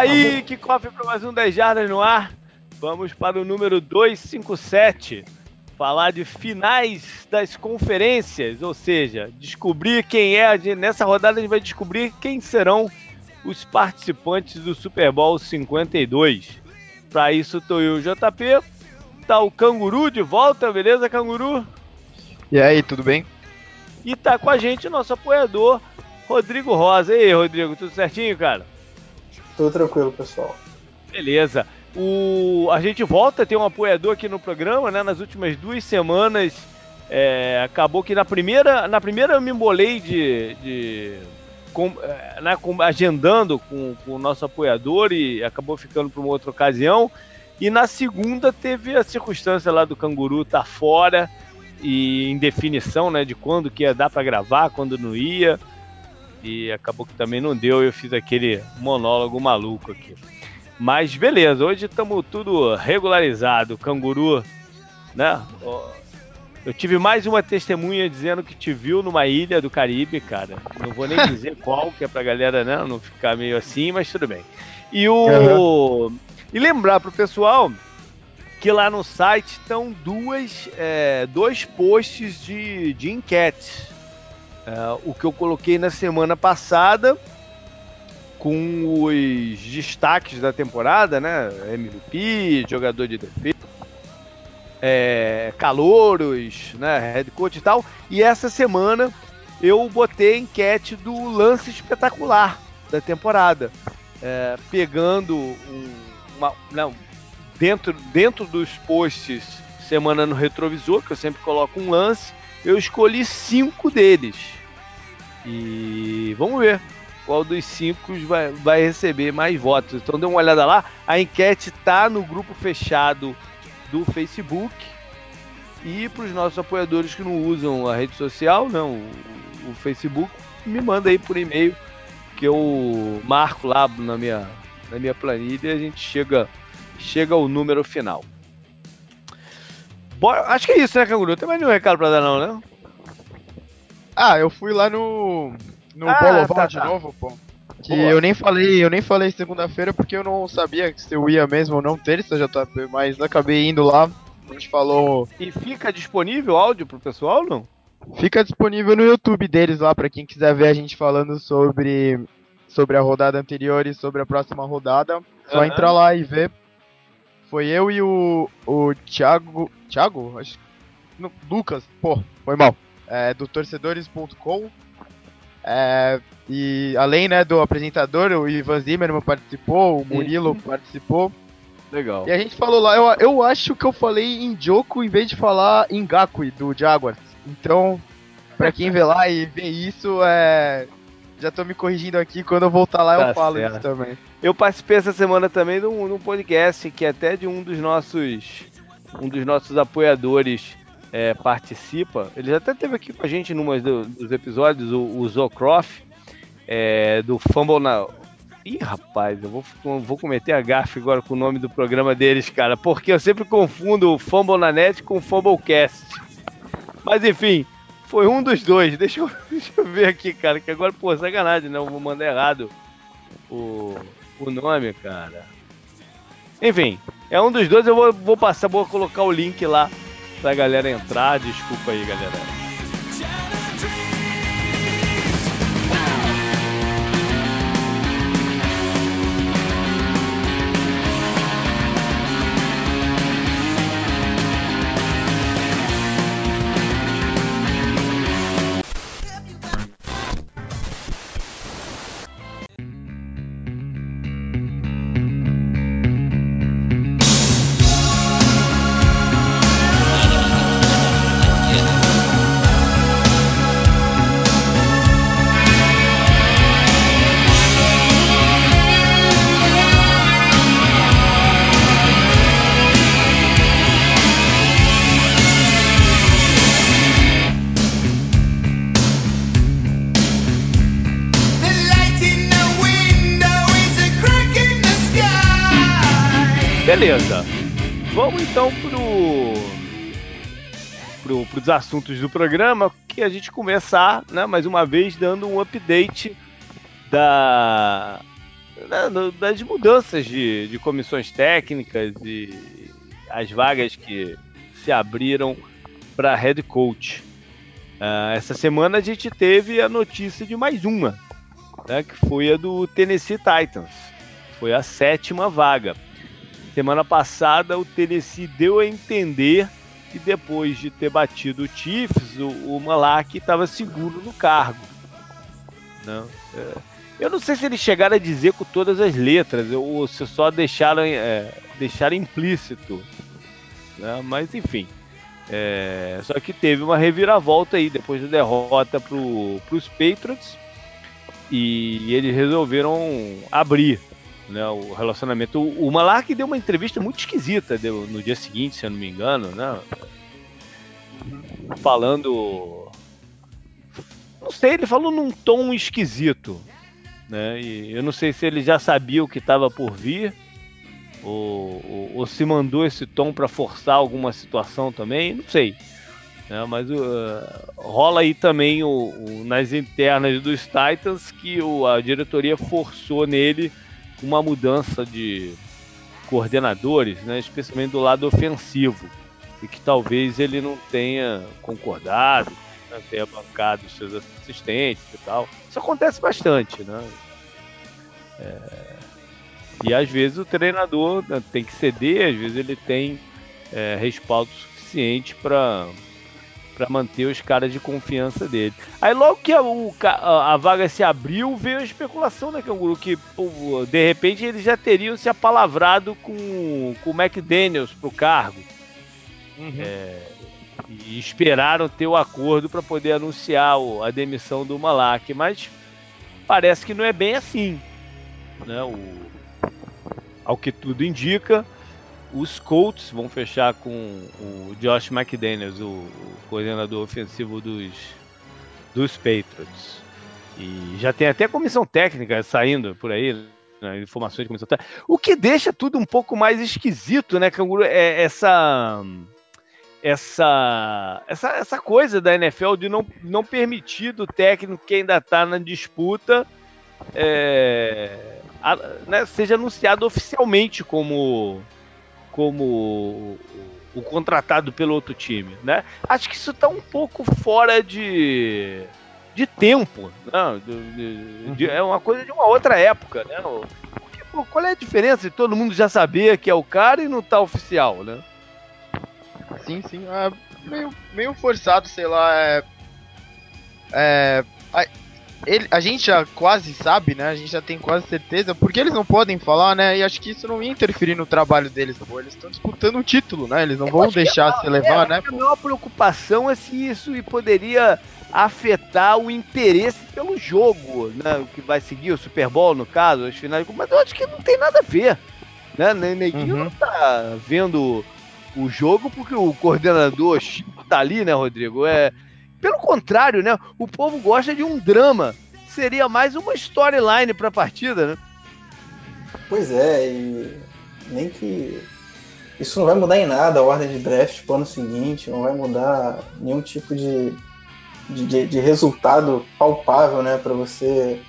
Aí, que cofre para mais um 10 Jardas no ar. Vamos para o número 257. Falar de finais das conferências, ou seja, descobrir quem é. Nessa rodada a gente vai descobrir quem serão os participantes do Super Bowl 52. Para isso, tô eu, JP. Tá o Canguru de volta, beleza, Canguru? E aí, tudo bem? E tá com a gente o nosso apoiador, Rodrigo Rosa. E aí, Rodrigo, tudo certinho, cara? Tudo tranquilo, pessoal. Beleza. O, a gente volta a ter um apoiador aqui no programa, né? Nas últimas duas semanas, é, acabou que na primeira, na primeira eu me embolei de, de com, é, né, com, agendando com, com, o nosso apoiador e acabou ficando para uma outra ocasião. E na segunda teve a circunstância lá do canguru tá fora e em definição, né, de quando que ia dar para gravar, quando não ia e acabou que também não deu. Eu fiz aquele monólogo maluco aqui. Mas beleza, hoje estamos tudo regularizado. Canguru, né? Eu tive mais uma testemunha dizendo que te viu numa ilha do Caribe, cara. Não vou nem dizer qual, que é pra galera né, não ficar meio assim, mas tudo bem. E o. Uhum. E lembrar pro pessoal que lá no site estão duas, é, dois posts de, de enquetes. É, o que eu coloquei na semana passada com os destaques da temporada, né? MVP, jogador de defesa, é, calouros, né? Head coach e tal. E essa semana eu botei a enquete do lance espetacular da temporada, é, pegando um, uma, não, dentro, dentro dos posts semana no retrovisor, que eu sempre coloco um lance, eu escolhi cinco deles. E vamos ver qual dos cinco vai, vai receber mais votos. Então dê uma olhada lá. A enquete tá no grupo fechado do Facebook. E para os nossos apoiadores que não usam a rede social, não, o, Facebook, me manda aí por e-mail que eu marco lá na minha, na minha planilha e a gente chega, chega ao número final. Bora, acho que é isso, né, Canguru? Tem mais nenhum recado para dar, não, né? Ah, eu fui lá no. No ah, Boloval tá, de tá. novo, pô. Que Boa. eu nem falei, eu nem falei segunda-feira porque eu não sabia se eu ia mesmo ou não terça já tá, mas acabei indo lá. A gente falou. E fica disponível áudio pro pessoal, não? Fica disponível no YouTube deles lá para quem quiser ver a gente falando sobre sobre a rodada anterior e sobre a próxima rodada. Só uhum. entrar lá e ver. Foi eu e o o Thiago, Thiago, acho, não, Lucas, pô, foi mal é, do torcedores.com. É, e além né, do apresentador, o Ivan Zimmerman participou, o Murilo Sim. participou. Legal. E a gente falou lá, eu, eu acho que eu falei em Joko em vez de falar em Gakui, do Jaguars. Então, pra quem vê lá e vê isso, é. Já tô me corrigindo aqui, quando eu voltar lá tá eu falo certo. isso também. Eu participei essa semana também de um, podcast que até de um dos nossos um dos nossos apoiadores é, participa, ele até teve aqui com a gente num do, dos episódios, o, o Zocroft, é, do Fumble na. Ih, rapaz, eu vou, vou cometer a gafe agora com o nome do programa deles, cara, porque eu sempre confundo o Fumble na Net com o Fumblecast. Mas enfim, foi um dos dois. Deixa eu, deixa eu ver aqui, cara, que agora, pô, sacanagem, não, vou mandar errado o, o nome, cara. Enfim, é um dos dois, eu vou, vou passar, vou colocar o link lá pra galera entrar. Desculpa aí, galera. Pros assuntos do programa, que a gente começar, né, mais uma vez, dando um update da né, das mudanças de, de comissões técnicas e as vagas que se abriram para head coach. Uh, essa semana a gente teve a notícia de mais uma, né, que foi a do Tennessee Titans. Foi a sétima vaga. Semana passada o Tennessee deu a entender que depois de ter batido o Chiefs, o, o Malak estava seguro no cargo. Não, né? é, eu não sei se eles chegaram a dizer com todas as letras ou se só deixaram, é, deixaram implícito. Né? Mas enfim. É, só que teve uma reviravolta aí depois da derrota para os Patriots e eles resolveram abrir né, o relacionamento. O, o Malark deu uma entrevista muito esquisita deu, no dia seguinte, se eu não me engano, né? Falando. Não sei, ele falou num tom esquisito. Né? E eu não sei se ele já sabia o que estava por vir. Ou, ou, ou, se mandou esse tom para forçar alguma situação também, não sei. Né? Mas uh, rola aí também o, o, nas internas dos Titans que o, a diretoria forçou nele uma mudança de coordenadores, né, especialmente do lado ofensivo, e que talvez ele não tenha concordado, né, tenha bancado os seus assistentes e tal. Isso acontece bastante, né? É... E às vezes o treinador né, tem que ceder, às vezes ele tem é, respaldo suficiente para para manter os caras de confiança dele. Aí logo que a, o, a, a vaga se abriu, veio a especulação, né, Canguru? Que pô, de repente eles já teriam se apalavrado com, com o McDaniels pro cargo. Uhum. É, e esperaram ter o acordo para poder anunciar o, a demissão do Malak, mas parece que não é bem assim. Né? O, ao que tudo indica, os Colts vão fechar com o Josh McDaniels, o, coordenador ofensivo dos, dos Patriots. E já tem até comissão técnica saindo por aí, né, informações de comissão técnica. O que deixa tudo um pouco mais esquisito, né, Canguru? É essa essa, essa, essa coisa da NFL de não, não permitir do técnico que ainda está na disputa é, a, né, seja anunciado oficialmente como como o, contratado pelo outro time, né? Acho que isso está um pouco fora de, de tempo, né? De, de, de, é uma coisa de uma outra época, né? Porque, pô, qual é a diferença de todo mundo já saber que é o cara e não tá oficial, né? Sim, sim, é meio, meio forçado, sei lá, é, é ele, a gente já quase sabe, né? A gente já tem quase certeza, porque eles não podem falar, né? E acho que isso não ia interferir no trabalho deles, pô. Eles estão disputando um título, né? Eles não vão deixar se levar, é, né? A maior preocupação é se isso poderia afetar o interesse pelo jogo, né? Que vai seguir o Super Bowl, no caso, as finais. Mas eu acho que não tem nada a ver. Né? Neguinho uhum. não tá vendo o jogo porque o coordenador tá ali, né, Rodrigo? É pelo contrário, né? O povo gosta de um drama. Seria mais uma storyline para a partida, né? Pois é, e nem que isso não vai mudar em nada a ordem de draft pro ano seguinte, não vai mudar nenhum tipo de, de, de resultado palpável, né, para você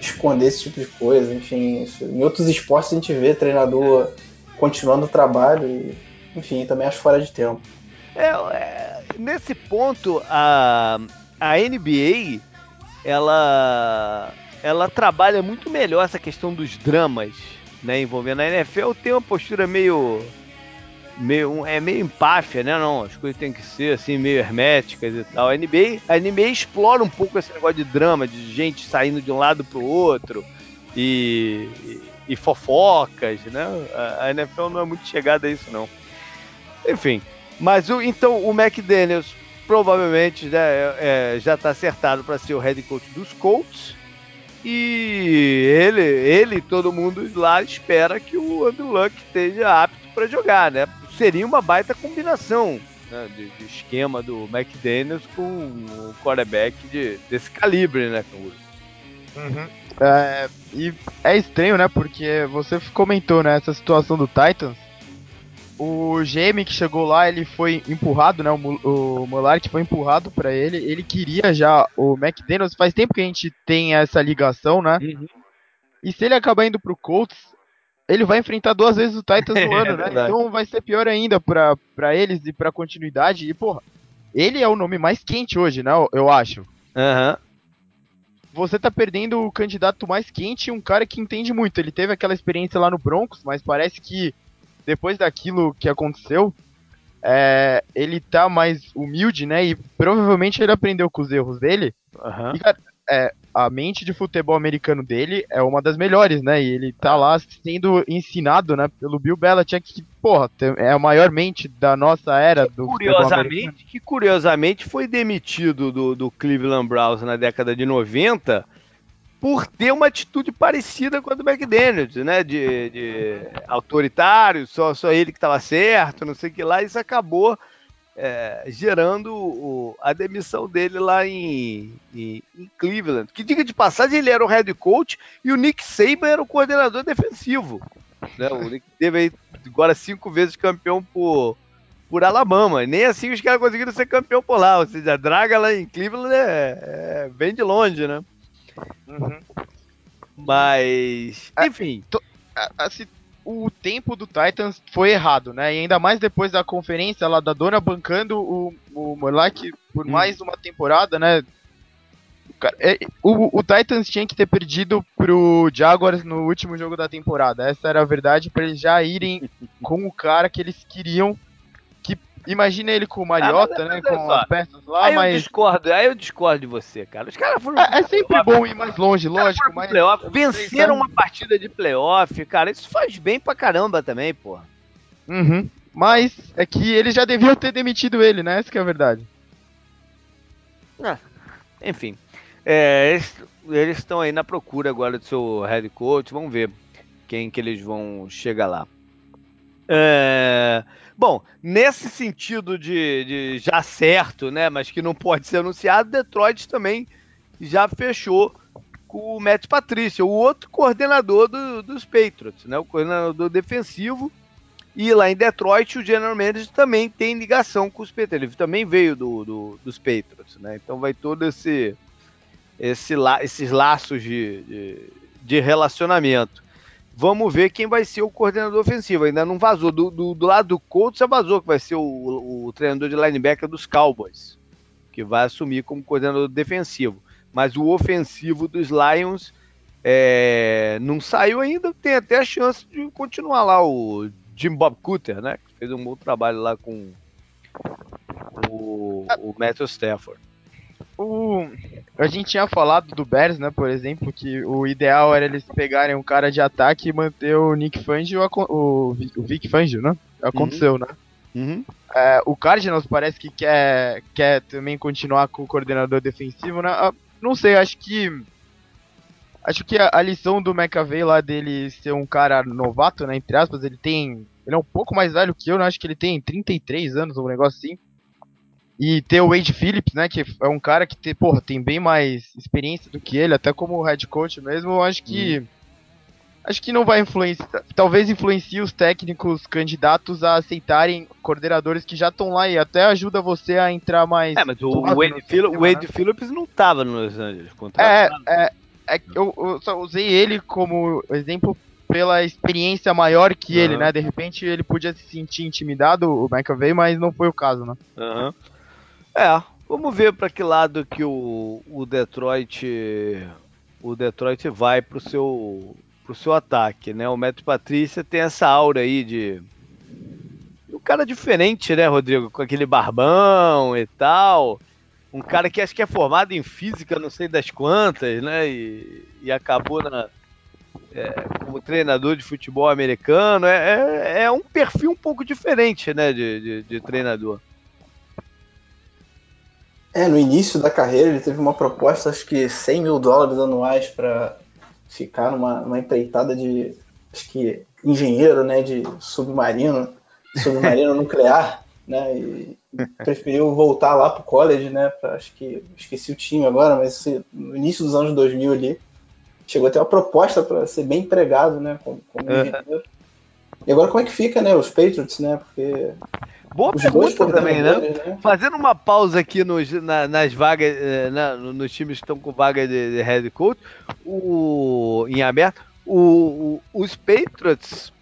esconder esse tipo de coisa. Enfim, isso, em outros esportes a gente vê treinador continuando o trabalho e, enfim, também acho fora de tempo. É, é, nesse ponto, a, a NBA ela, ela trabalha muito melhor essa questão dos dramas né, envolvendo a NFL. Tem uma postura meio. meio é meio empáfia, né? Não, as coisas têm que ser assim, meio herméticas e tal. A NBA, a NBA explora um pouco esse negócio de drama, de gente saindo de um lado pro outro e, e, e fofocas, né? A, a NFL não é muito chegada a isso, não. Enfim, mas o, então o McDaniels provavelmente né, é, já está acertado para ser o head coach dos Colts. E ele, ele todo mundo lá espera que o Andrew Luck esteja apto para jogar, né? Seria uma baita combinação né, de, de, esquema do McDaniels com o quarterback de, desse calibre, né, Uhum. É, e é estranho, né? Porque você comentou, né? Essa situação do Titans o GM que chegou lá, ele foi empurrado, né? O, o foi empurrado para ele. Ele queria já o McDaniels. Faz tempo que a gente tem essa ligação, né? Uhum. E se ele acabar indo pro Colts, ele vai enfrentar duas vezes o Titans no ano, né? Então vai ser pior ainda pra, pra eles e pra continuidade. E, porra, ele é o nome mais quente hoje, né? Eu acho. Aham. Uhum. Você tá perdendo o candidato mais quente e um cara que entende muito. Ele teve aquela experiência lá no Broncos, mas parece que depois daquilo que aconteceu, é, ele tá mais humilde, né? E provavelmente ele aprendeu com os erros dele. Uhum. E, cara, é, a mente de futebol americano dele é uma das melhores, né? E ele tá lá sendo ensinado, né, pelo Bill Belichick, que, porra, é a maior mente da nossa era do curiosamente, Que curiosamente foi demitido do, do Cleveland Browns na década de 90 por ter uma atitude parecida com a do McDaniels, né? De, de autoritário, só, só ele que estava certo, não sei o que lá, isso acabou é, gerando o, a demissão dele lá em, em, em, Cleveland. Que diga de passagem, ele era o head coach e o Nick Saban era o coordenador defensivo. Né? O Nick teve aí agora cinco vezes campeão por, por Alabama. Nem assim os caras conseguiram ser campeão por lá. Ou seja, a draga lá em Cleveland é, é bem de longe, né? Uhum. Mas, enfim. Assim, o tempo do Titans foi errado, né? E ainda mais depois da conferência lá da dona bancando o, o Moleque por hum. mais uma temporada, né? É, o, o, Titans tinha que ter perdido pro Jaguars no último jogo da temporada. Essa era a verdade para eles já irem com o cara que eles queriam Imagina ele com o Mariota, ah, né? Com as peças lá, aí mas. Eu discordo, aí eu discordo de você, cara. Os caras foram. É, é sempre bom ir mais longe, lógico, mas. Playoff, venceram uma partida de playoff, cara. Isso faz bem pra caramba também, porra. Uhum. Mas é que eles já deviam ter demitido ele, né? Essa que é a verdade. Ah, enfim. É, eles estão aí na procura agora do seu head coach. Vamos ver quem que eles vão chegar lá. É. Bom, nesse sentido de, de, já certo, né, mas que não pode ser anunciado, Detroit também já fechou com o Matt Patrícia, o outro coordenador do, dos Patriots, né, o coordenador defensivo. E lá em Detroit, o General Manager também tem ligação com os Patriots. Ele também veio do, do dos Patriots, né? Então vai todo esse, esse esses laços de, de, de relacionamento. Vamos ver quem vai ser o coordenador ofensivo. Ainda não vazou. Do, do, do lado do Colts já vazou que vai ser o, o, treinador de linebacker dos Cowboys, que vai assumir como coordenador defensivo. Mas o ofensivo dos Lions é, não saiu ainda. Tem até a chance de continuar lá o Jim Bob Cooter, né? Que fez um bom trabalho lá com o, o Matthew Stafford. O... A gente tinha falado do Bears, né, por exemplo, que o ideal era eles pegarem um cara de ataque e manter o Nick Fangio, o, o Vic Fangio, né? Aconteceu, uhum. né? Uhum. É, o Cardinals parece que quer, quer também continuar com o coordenador defensivo, né? Ah, não sei, acho que. Acho que a, a, lição do McAvey lá dele ser um cara novato, né? Entre aspas, ele tem. Ele é um pouco mais velho que eu, né? Acho que ele tem 33 anos, um negócio assim. E ter o Wade Phillips, né, que é um cara que tem, porra, tem bem mais experiência do que ele, até como head coach mesmo, eu acho que. Hum. Acho que não vai influenciar. Talvez influencie os técnicos candidatos a aceitarem coordenadores que já estão lá e até ajuda você a entrar mais. É, mas o Wade, Phil né? Wade Phillips não estava no Los Angeles. É, é, é eu, eu, só usei ele como exemplo pela experiência maior que uhum. ele, né? De repente ele podia se sentir intimidado, o McAvey, mas não foi o caso, né? Aham. Uhum. É, vamos ver para que lado que o, o Detroit o Detroit vai pro seu pro seu ataque, né? O Matt Patrícia tem essa aura aí de um cara diferente, né, Rodrigo, com aquele barbão e tal. Um cara que acho que é formado em física, não sei das quantas, né? E, e acabou na, é, como treinador de futebol americano. É, é, é, um perfil um pouco diferente, né, de, de, de treinador. É, no início da carreira ele teve uma proposta, acho que 100 mil dólares anuais para ficar numa, numa empreitada de, acho que engenheiro, né, de submarino, submarino nuclear, né, e preferiu voltar lá pro college, né, pra, acho que esqueci o time agora, mas no início dos anos 2000 ali, chegou a ter uma proposta para ser bem empregado, né, como, como engenheiro. E agora como é que fica, né, os Patriots, né, porque Boa Os pergunta também, né? né? Fazendo uma pausa aqui nos, na, nas vagas, eh, na, nos times que estão com vaga de, de head coach, o, em aberto, o, o, os Patriots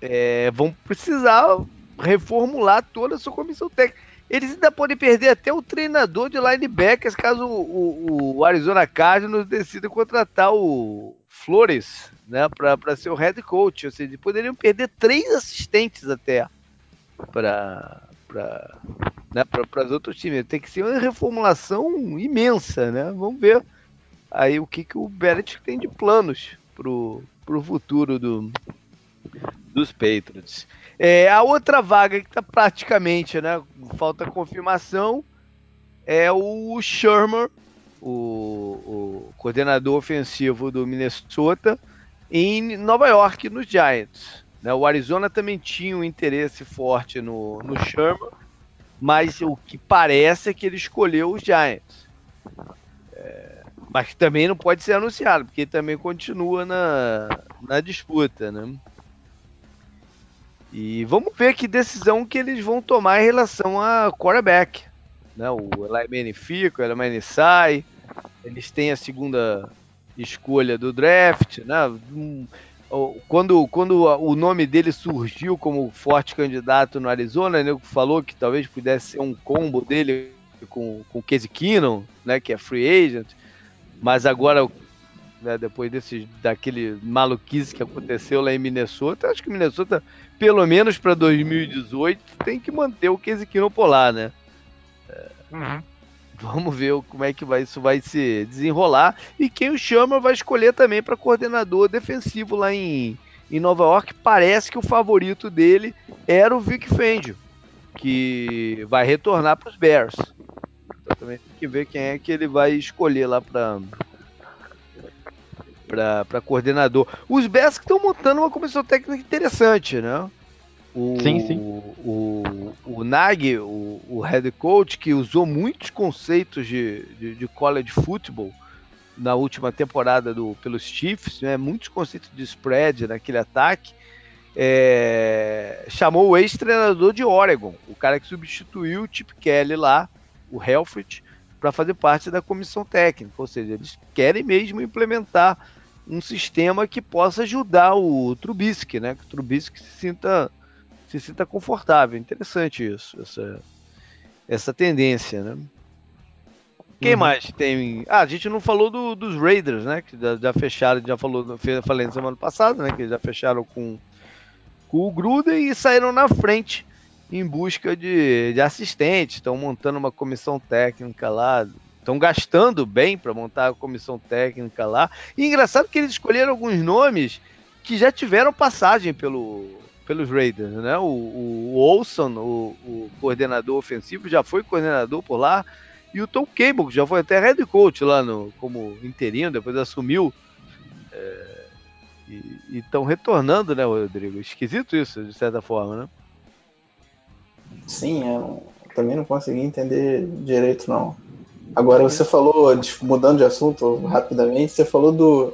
é, vão precisar reformular toda a sua comissão técnica. Eles ainda podem perder até o treinador de linebackers caso o, o Arizona Cardinals decida contratar o Flores né, para ser o head coach. Ou seja, poderiam perder três assistentes até para né, para os outros times. Tem que ser uma reformulação imensa, né? Vamos ver aí o que, que o Belichick tem de planos para o futuro do, dos Patriots. É, a outra vaga que está praticamente, né, falta confirmação, é o Sherman, o, o, coordenador ofensivo do Minnesota, em Nova York, nos Giants. Né, o Arizona também tinha um interesse forte no, no Sherman, mas o que parece é que ele escolheu os Giants. É, mas também não pode ser anunciado, porque também continua na, na disputa, né? E vamos ver que decisão que eles vão tomar em relação a quarterback. Né? O Eli Manning fica, o Eli Manning sai. Eles têm a segunda escolha do draft. Né? Quando, quando o nome dele surgiu como forte candidato no Arizona, né, falou que talvez pudesse ser um combo dele com, com o Casey Keenum, né, que é free agent. Mas agora né, depois desse, daquele maluquice que aconteceu lá em Minnesota, acho que Minnesota, pelo menos para 2018, tem que manter o Casey Keenum por lá, né? É, uhum. Vamos ver como é que vai, isso vai se desenrolar e quem o chama vai escolher também para coordenador defensivo lá em, em Nova York. Parece que o favorito dele era o Vic Fangio, que vai retornar para os Bears. Então também tem que ver quem é que ele vai escolher lá para para coordenador. Os Bears estão montando uma comissão técnica interessante, né? O, sim, sim. O, o, o Nag, o, o head coach, que usou muitos conceitos de, de, de college football na última temporada do, pelos Chiefs, né? muitos conceitos de spread naquele ataque, é, chamou o ex-treinador de Oregon, o cara que substituiu o Chip Kelly lá, o Helfrich, para fazer parte da comissão técnica. Ou seja, eles querem mesmo implementar um sistema que possa ajudar o Trubisky, né? Que o Trubisky se sinta, se sinta confortável. Interessante isso, essa, essa tendência, né? Quem uhum. mais tem? Ah, a gente não falou do, dos Raiders, né? Que já, já fecharam, já falou, falei na semana passada, né? Que já fecharam com, com o Gruden e saíram na frente em busca de, de assistentes. Estão montando uma comissão técnica lá, estão gastando bem para montar a comissão técnica lá. E engraçado que eles escolheram alguns nomes que já tiveram passagem pelo, pelos Raiders, né? O, o, Olson, o, o, coordenador ofensivo, já foi coordenador por lá. E o Tom Cable, que já foi até head coach lá no, como interino, depois assumiu. É, e estão retornando, né, Rodrigo? Esquisito isso, de certa forma, né? Sim, eu também não consegui entender direito, não. Agora você falou, mudando de assunto rapidamente, você falou do.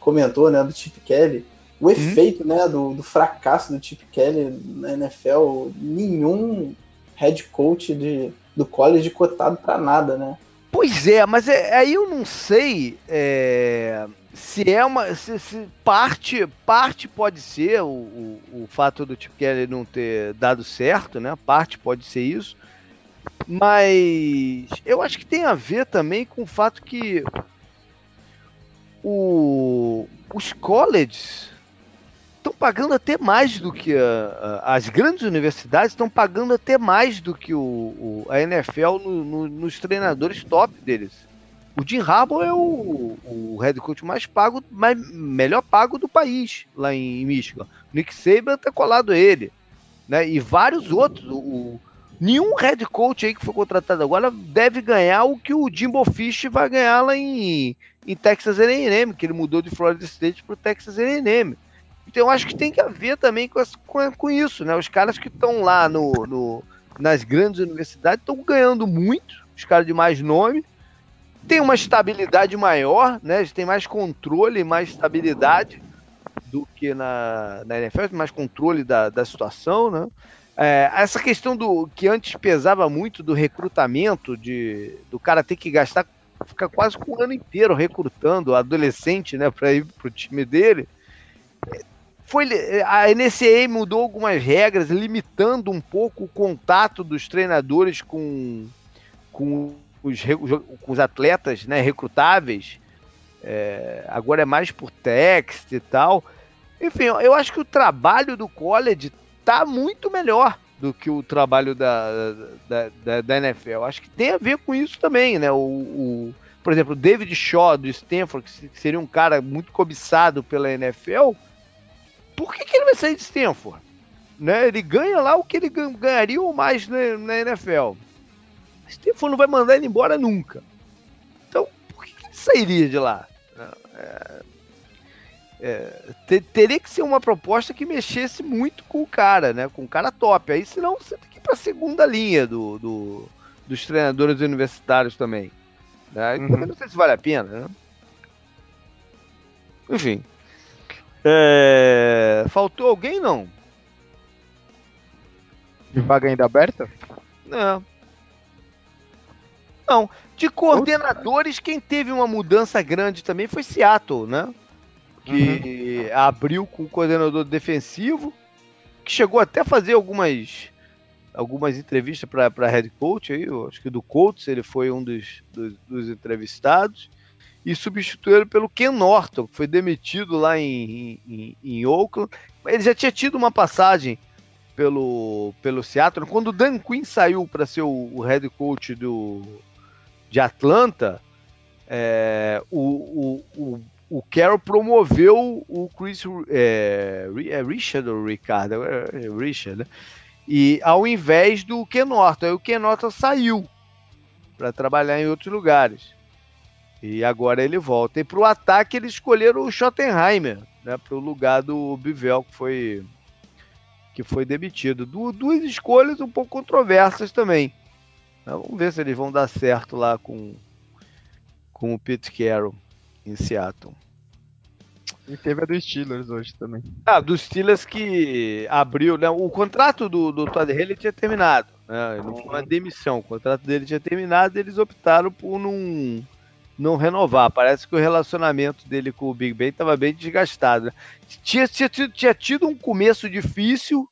comentou, né, do Chip Kelly. O uhum. efeito, né, do, do fracasso do Chip Kelly na NFL, nenhum head coach de, do college cotado para nada, né? Pois é, mas é, aí eu não sei é, se é uma. Se, se, parte, parte pode ser o, o, o, fato do Chip Kelly não ter dado certo, né? Parte pode ser isso. Mas eu acho que tem a ver também com o fato que o, os colleges pagando até mais do que a, a, as grandes universidades estão pagando até mais do que o, o a NFL no, no, nos treinadores top deles. O Jim Harbaugh é o, o head coach mais pago, mais, melhor pago do país lá em Michigan. O Nick Saban tá colado a ele, né? E vários outros. O, Nenhum head coach aí que foi contratado agora deve ganhar o que o Jimbo Fish vai ganhar lá em, em Texas A&M, que ele mudou de Florida State para Texas A&M. Então eu acho que tem que haver também com, com, com isso, né? Os caras que estão lá no, no, nas grandes universidades estão ganhando muito, os caras de mais nome, tem uma estabilidade maior, né? Eles têm mais controle, mais estabilidade do que na, na NFL, mais controle da, da situação, né? É, essa questão do que antes pesava muito do recrutamento, de do cara ter que gastar, ficar quase um ano inteiro recrutando adolescente, né, para ir pro time dele. Foi a NCAA mudou algumas regras, limitando um pouco o contato dos treinadores com, com, os, com os atletas né, recrutáveis. É, agora é mais por text e tal. Enfim, eu acho que o trabalho do college tá muito melhor do que o trabalho da, da, da, da NFL. Acho que tem a ver com isso também, né? O, o, por exemplo, o David Shaw do Stanford, que seria um cara muito cobiçado pela NFL, por que, que ele vai sair de Stanford? Né? Ele ganha lá o que ele ganharia ou mais na, na NFL. Stanford não vai mandar ele embora nunca. Então, por que, que ele sairia de lá? É, é, ter, teria que ser uma proposta que mexesse muito com o cara, né? Com o cara top. Aí senão você tem que ir para a segunda linha do, do, dos treinadores universitários também. Né? Uhum. Também não sei se vale a pena, né? Enfim. É... Faltou alguém, não? De vaga ainda aberta? Não. Não. De coordenadores, quem teve uma mudança grande também foi Seattle, né? Que uhum. abriu com o coordenador defensivo, que chegou até a fazer algumas algumas entrevistas para head coach aí, acho que do Colts ele foi um dos, dos, dos entrevistados e substituíram pelo Ken Norton, que foi demitido lá em, em, em Oakland. Ele já tinha tido uma passagem pelo, pelo Seattle. Quando o Dan Quinn saiu para ser o, o, head coach do, de Atlanta, é, o, o, o, o Carroll promoveu o Chris é, é Richard ou Ricardo? É, Richard, né? E ao invés do Ken Norton. Aí o Ken Norton saiu para trabalhar em outros lugares. E agora ele volta. E para o ataque eles escolheram o Schottenheimer, né, para o lugar do Bivel que foi que foi demitido. Du duas escolhas um pouco controversas também. vamos ver se eles vão dar certo lá com com o Pete Carroll em Seattle. E teve a dos Steelers hoje também. Ah, dos Steelers que abriu, né? O contrato do, do Todd Haley tinha terminado. Né? Não foi uma demissão. O contrato dele tinha terminado e eles optaram por não não renovar. Parece que o relacionamento dele com o Big Ben estava bem desgastado. Né? Tinha, tinha, tinha, tido um começo difícil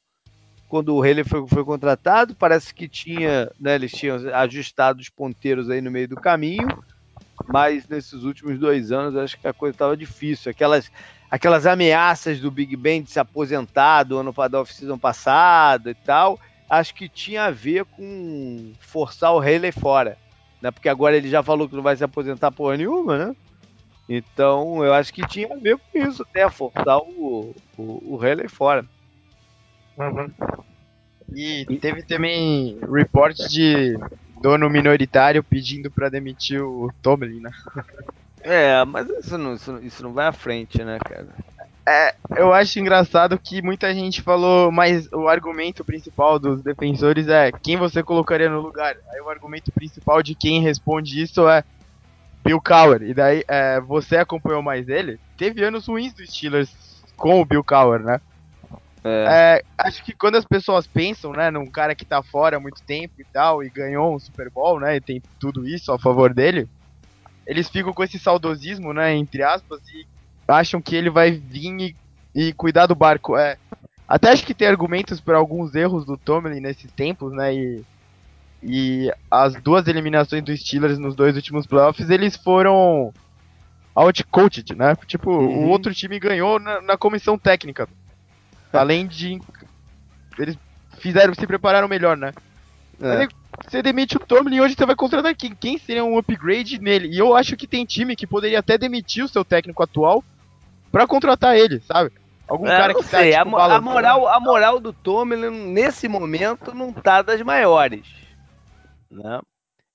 quando o Haley foi, foi contratado. Parece que tinha, né, eles tinham ajustado os ponteiros aí no meio do caminho. Mas nesses últimos dois anos acho que a coisa estava difícil. Aquelas, aquelas ameaças do Big Ben de se aposentar do ano da off-season passado e tal, acho que tinha a ver com forçar o Haley fora né? Porque agora ele já falou que não vai se aposentar porra nenhuma, né? Então eu acho que tinha a ver com isso, até né? forçar o, o, o Haley fora. Uhum. E teve também reportes de dono minoritário pedindo para demitir o Tomlin, né? É, mas isso não, isso, isso não vai à frente, né, cara? É, eu acho engraçado que muita gente falou, mas o argumento principal dos defensores é quem você colocaria no lugar. Aí o argumento principal de quem responde isso é Bill Cowher. E daí, é, você acompanhou mais ele? Teve anos ruins dos Steelers com o Bill Cowher, né? É. É, acho que quando as pessoas pensam, né, num cara que tá fora há muito tempo e tal, e ganhou um Super Bowl, né, e tem tudo isso a favor dele, eles ficam com esse saudosismo, né, entre aspas, e acham que ele vai vir e, e cuidar do barco. É, até acho que tem argumentos para alguns erros do Tomlin nesses tempos, né? E, e as duas eliminações dos Steelers nos dois últimos playoffs, eles foram outcoached, né? Tipo, uhum. o outro time ganhou na, na comissão técnica. Além de. Eles fizeram, se prepararam melhor, né? É. Você demite o Tomlin e hoje você vai contratar quem? Quem seria um upgrade nele? E eu acho que tem time que poderia até demitir o seu técnico atual para contratar ele, sabe? Algum é, cara que tá, sei. Tá, tipo, a, a, moral, a moral do Tomlin nesse momento não tá das maiores, né?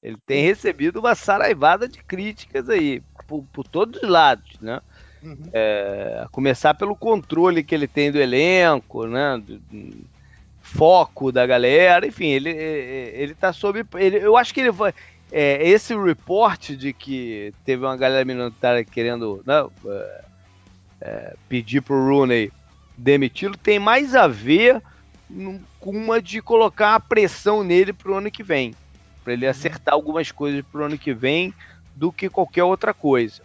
Ele tem recebido uma saraivada de críticas aí, por, por todos os lados, né? Uhum. É, a começar pelo controle que ele tem do elenco, né? Do, do foco da galera, enfim, ele, ele tá sob. Ele, eu acho que ele vai. É, esse report de que teve uma galera minoritária querendo. Né, é, pedir pro Rooney demiti-lo tem mais a ver com uma de colocar a pressão nele pro ano que vem, para ele acertar algumas coisas pro ano que vem do que qualquer outra coisa.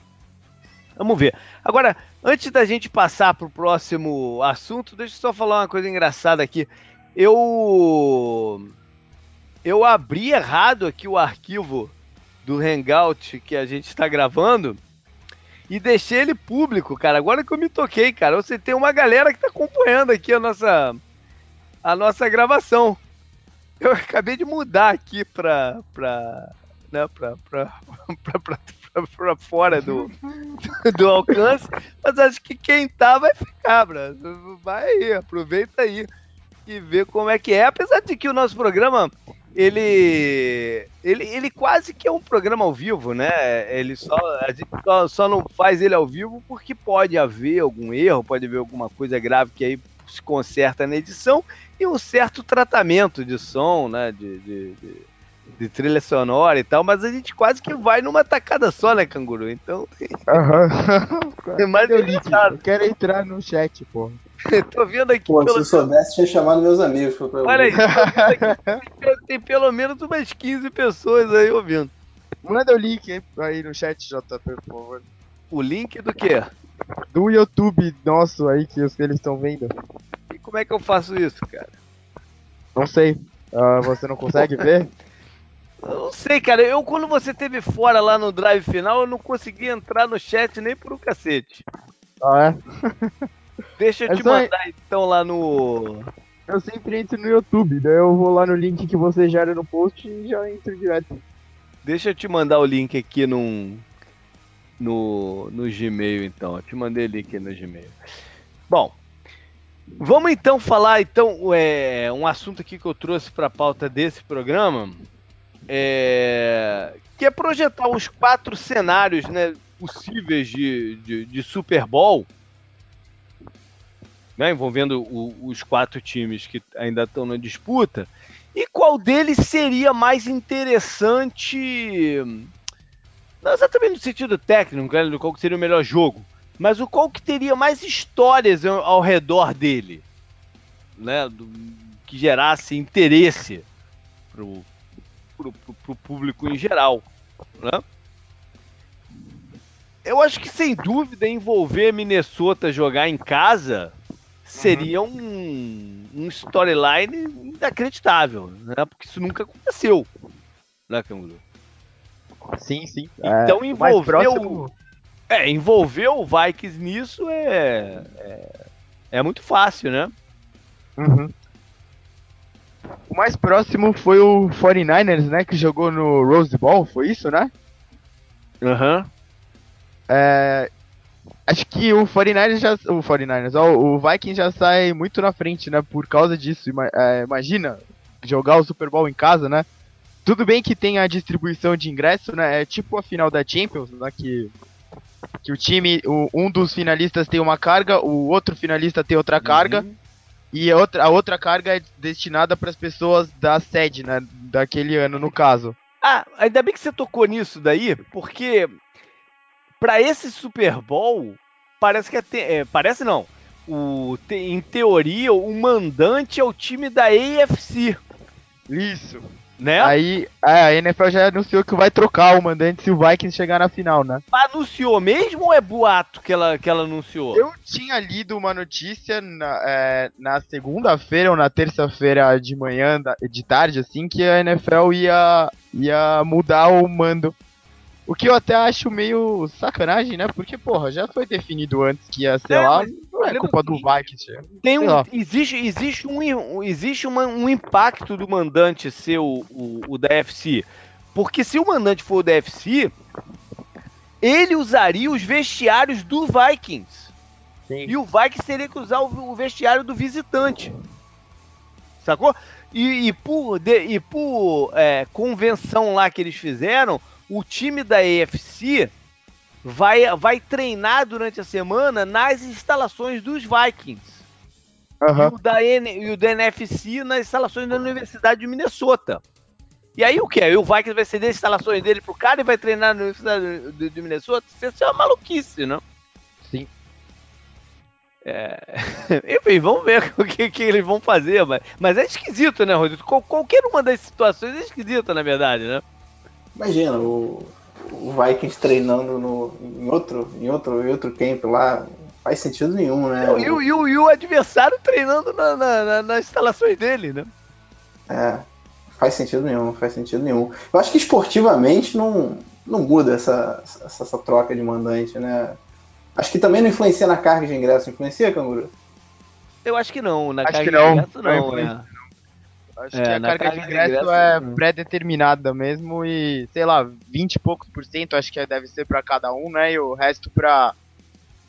Vamos ver. Agora, antes da gente passar para o próximo assunto, deixa eu só falar uma coisa engraçada aqui. Eu eu abri errado aqui o arquivo do Hangout que a gente está gravando e deixei ele público, cara. Agora que eu me toquei, cara, você tem uma galera que está acompanhando aqui a nossa a nossa gravação. Eu acabei de mudar aqui para para né, para para fora do, do alcance, mas acho que quem tá vai ficar, bro. Vai aí, aproveita aí e vê como é que é. Apesar de que o nosso programa ele, ele, ele quase que é um programa ao vivo, né? Ele só, a gente só, só não faz ele ao vivo porque pode haver algum erro, pode haver alguma coisa grave que aí se conserta na edição e um certo tratamento de som, né? de, de, de de trilha sonora e tal, mas a gente quase que vai numa tacada só, né, canguru? Então. Aham. é mais eu, eu quero entrar no chat, pô. Tô vendo aqui. Pô, pelo... se eu soubesse, tinha chamado meus amigos pra Olha aí, tem, tem pelo menos umas 15 pessoas aí ouvindo. Manda o link aí no chat, JP, por favor. O link do quê? Do YouTube nosso aí que eles estão vendo. E como é que eu faço isso, cara? Não sei. Uh, você não consegue ver? Eu não sei, cara. Eu, quando você teve fora lá no drive final, eu não consegui entrar no chat nem por um cacete. Ah, é? Deixa eu é te mandar então lá no. Eu sempre entro no YouTube, daí eu vou lá no link que você gera no post e já entro direto. Deixa eu te mandar o link aqui num, no, no Gmail, então. Eu te mandei o link no Gmail. Bom, vamos então falar então é, um assunto aqui que eu trouxe para a pauta desse programa, é, que é projetar os quatro cenários né, possíveis de, de, de Super Bowl, né, envolvendo o, os quatro times que ainda estão na disputa, e qual deles seria mais interessante, não exatamente no sentido técnico, né, qual seria o melhor jogo, mas o qual que teria mais histórias ao, ao redor dele, né, do, que gerasse interesse para o público em geral. Né? Eu acho que sem dúvida envolver Minnesota jogar em casa seria um, um storyline inacreditável, né? Porque isso nunca aconteceu, né, Canguru? Sim, sim. Então é, envolver o, é, envolver o Vikings nisso é, é, é muito fácil, né? Uhum. O mais próximo foi o 49ers, né? Que jogou no Rose Bowl, foi isso, né? Aham. Uhum. É, acho que o 49ers já. O 49ers, ó, o Vikings já sai muito na frente, né? Por causa disso. É, imagina jogar o Super Bowl em casa, né? Tudo bem que tem a distribuição de ingresso, né? É tipo a final da Champions, né? Que, que o time, o, um dos finalistas tem uma carga, o outro finalista tem outra carga. E a outra, a outra carga é destinada para as pessoas da sede, né? Daquele ano, no caso. Ah, ainda bem que você tocou nisso daí, porque para esse Super Bowl, parece que é, é parece não. O, te, em teoria, o mandante é o time da AFC. Isso. Né? Aí a NFL já anunciou que vai trocar o mandante se o Vikings chegar na final, né? Anunciou mesmo ou é boato que ela, que ela anunciou? Eu tinha lido uma notícia na, é, na segunda-feira ou na terça-feira de manhã, de tarde, assim, que a NFL ia, ia mudar o mando o que eu até acho meio sacanagem, né? Porque, porra, já foi definido antes que ia ser é, lá, não é culpa do Vikings. Tem um, existe existe, um, existe uma, um impacto do mandante ser o, o, o da FC. Porque se o mandante for o da FC, ele usaria os vestiários do Vikings. Sim. E o Vikings teria que usar o, o vestiário do visitante. Sacou? E, e por, de, e por é, convenção lá que eles fizeram, o time da EFC vai, vai treinar durante a semana nas instalações dos Vikings. Uhum. E, o da N, e o da NFC nas instalações da Universidade de Minnesota. E aí o que? O Vikings vai ceder as instalações dele pro cara e vai treinar na Universidade de, de Minnesota? Isso é uma maluquice, não? Sim. É... Enfim, vamos ver o que, que, eles vão fazer, mas, mas é esquisito, né, Rodrigo? Qualquer uma das situações é esquisita, na verdade, né? Imagina, o, o Vikings treinando no, em, outro, em, outro, em outro camp lá. Faz sentido nenhum, né? E o, e o, e o adversário treinando na, na, na, nas instalações dele, né? É, faz sentido nenhum, faz sentido nenhum. Eu acho que esportivamente não, não muda essa, essa, essa troca de mandante, né? Acho que também não influencia na carga de ingresso. Influencia, Canguru? Eu acho que não. Na Acho carga que não, de ingresso, não não. é. Acho É, que a carga de carga de ingresso, ingresso, é hum. pré-determinada mesmo e, sei lá, 20 e poucos por cento acho que deve ser pra cada um, né? E o resto pra,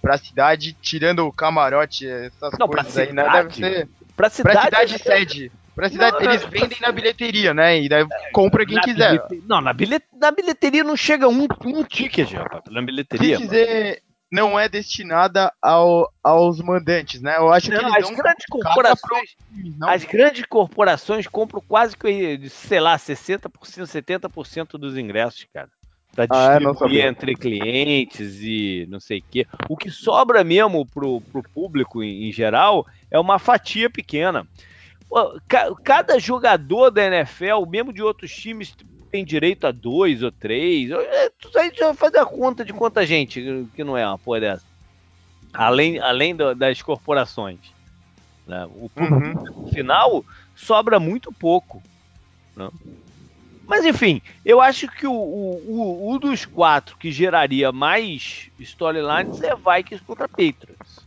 pra cidade, tirando o camarote, essas Não, pra coisas aí, né? Deve cidade? ser Pra pra cidade. cidade sede. Pra cidade, Não, não, eles vendem na bilheteria, né? E daí compra quem quiser. bilhete- Não, na, bilhet... na bilheteria não chega um, um ticket, rapaz. Na bilheteria. Quis dizer, não é destinada ao, aos mandantes, né? Eu acho que Não, eles as grandes corporações, não? as grandes corporações compram quase que, sei lá, 60%, 70% dos ingressos, cara. Pra Ah? Não distribuir sabia. entre clientes e não sei o quê. O que sobra mesmo pro, pro público em, em geral é uma fatia pequena. Cada jogador da NFL, mesmo de outros times, tem direito a dois ou três. É, Tudo aí já vai fazer a conta de quanta gente que não é uma porra dessa. Além, além do- das corporações. né? O público Uhum. final sobra muito pouco. né? Mas enfim, eu acho que o, o, o, o dos quatro que geraria mais storylines é Vikings contra Patriots.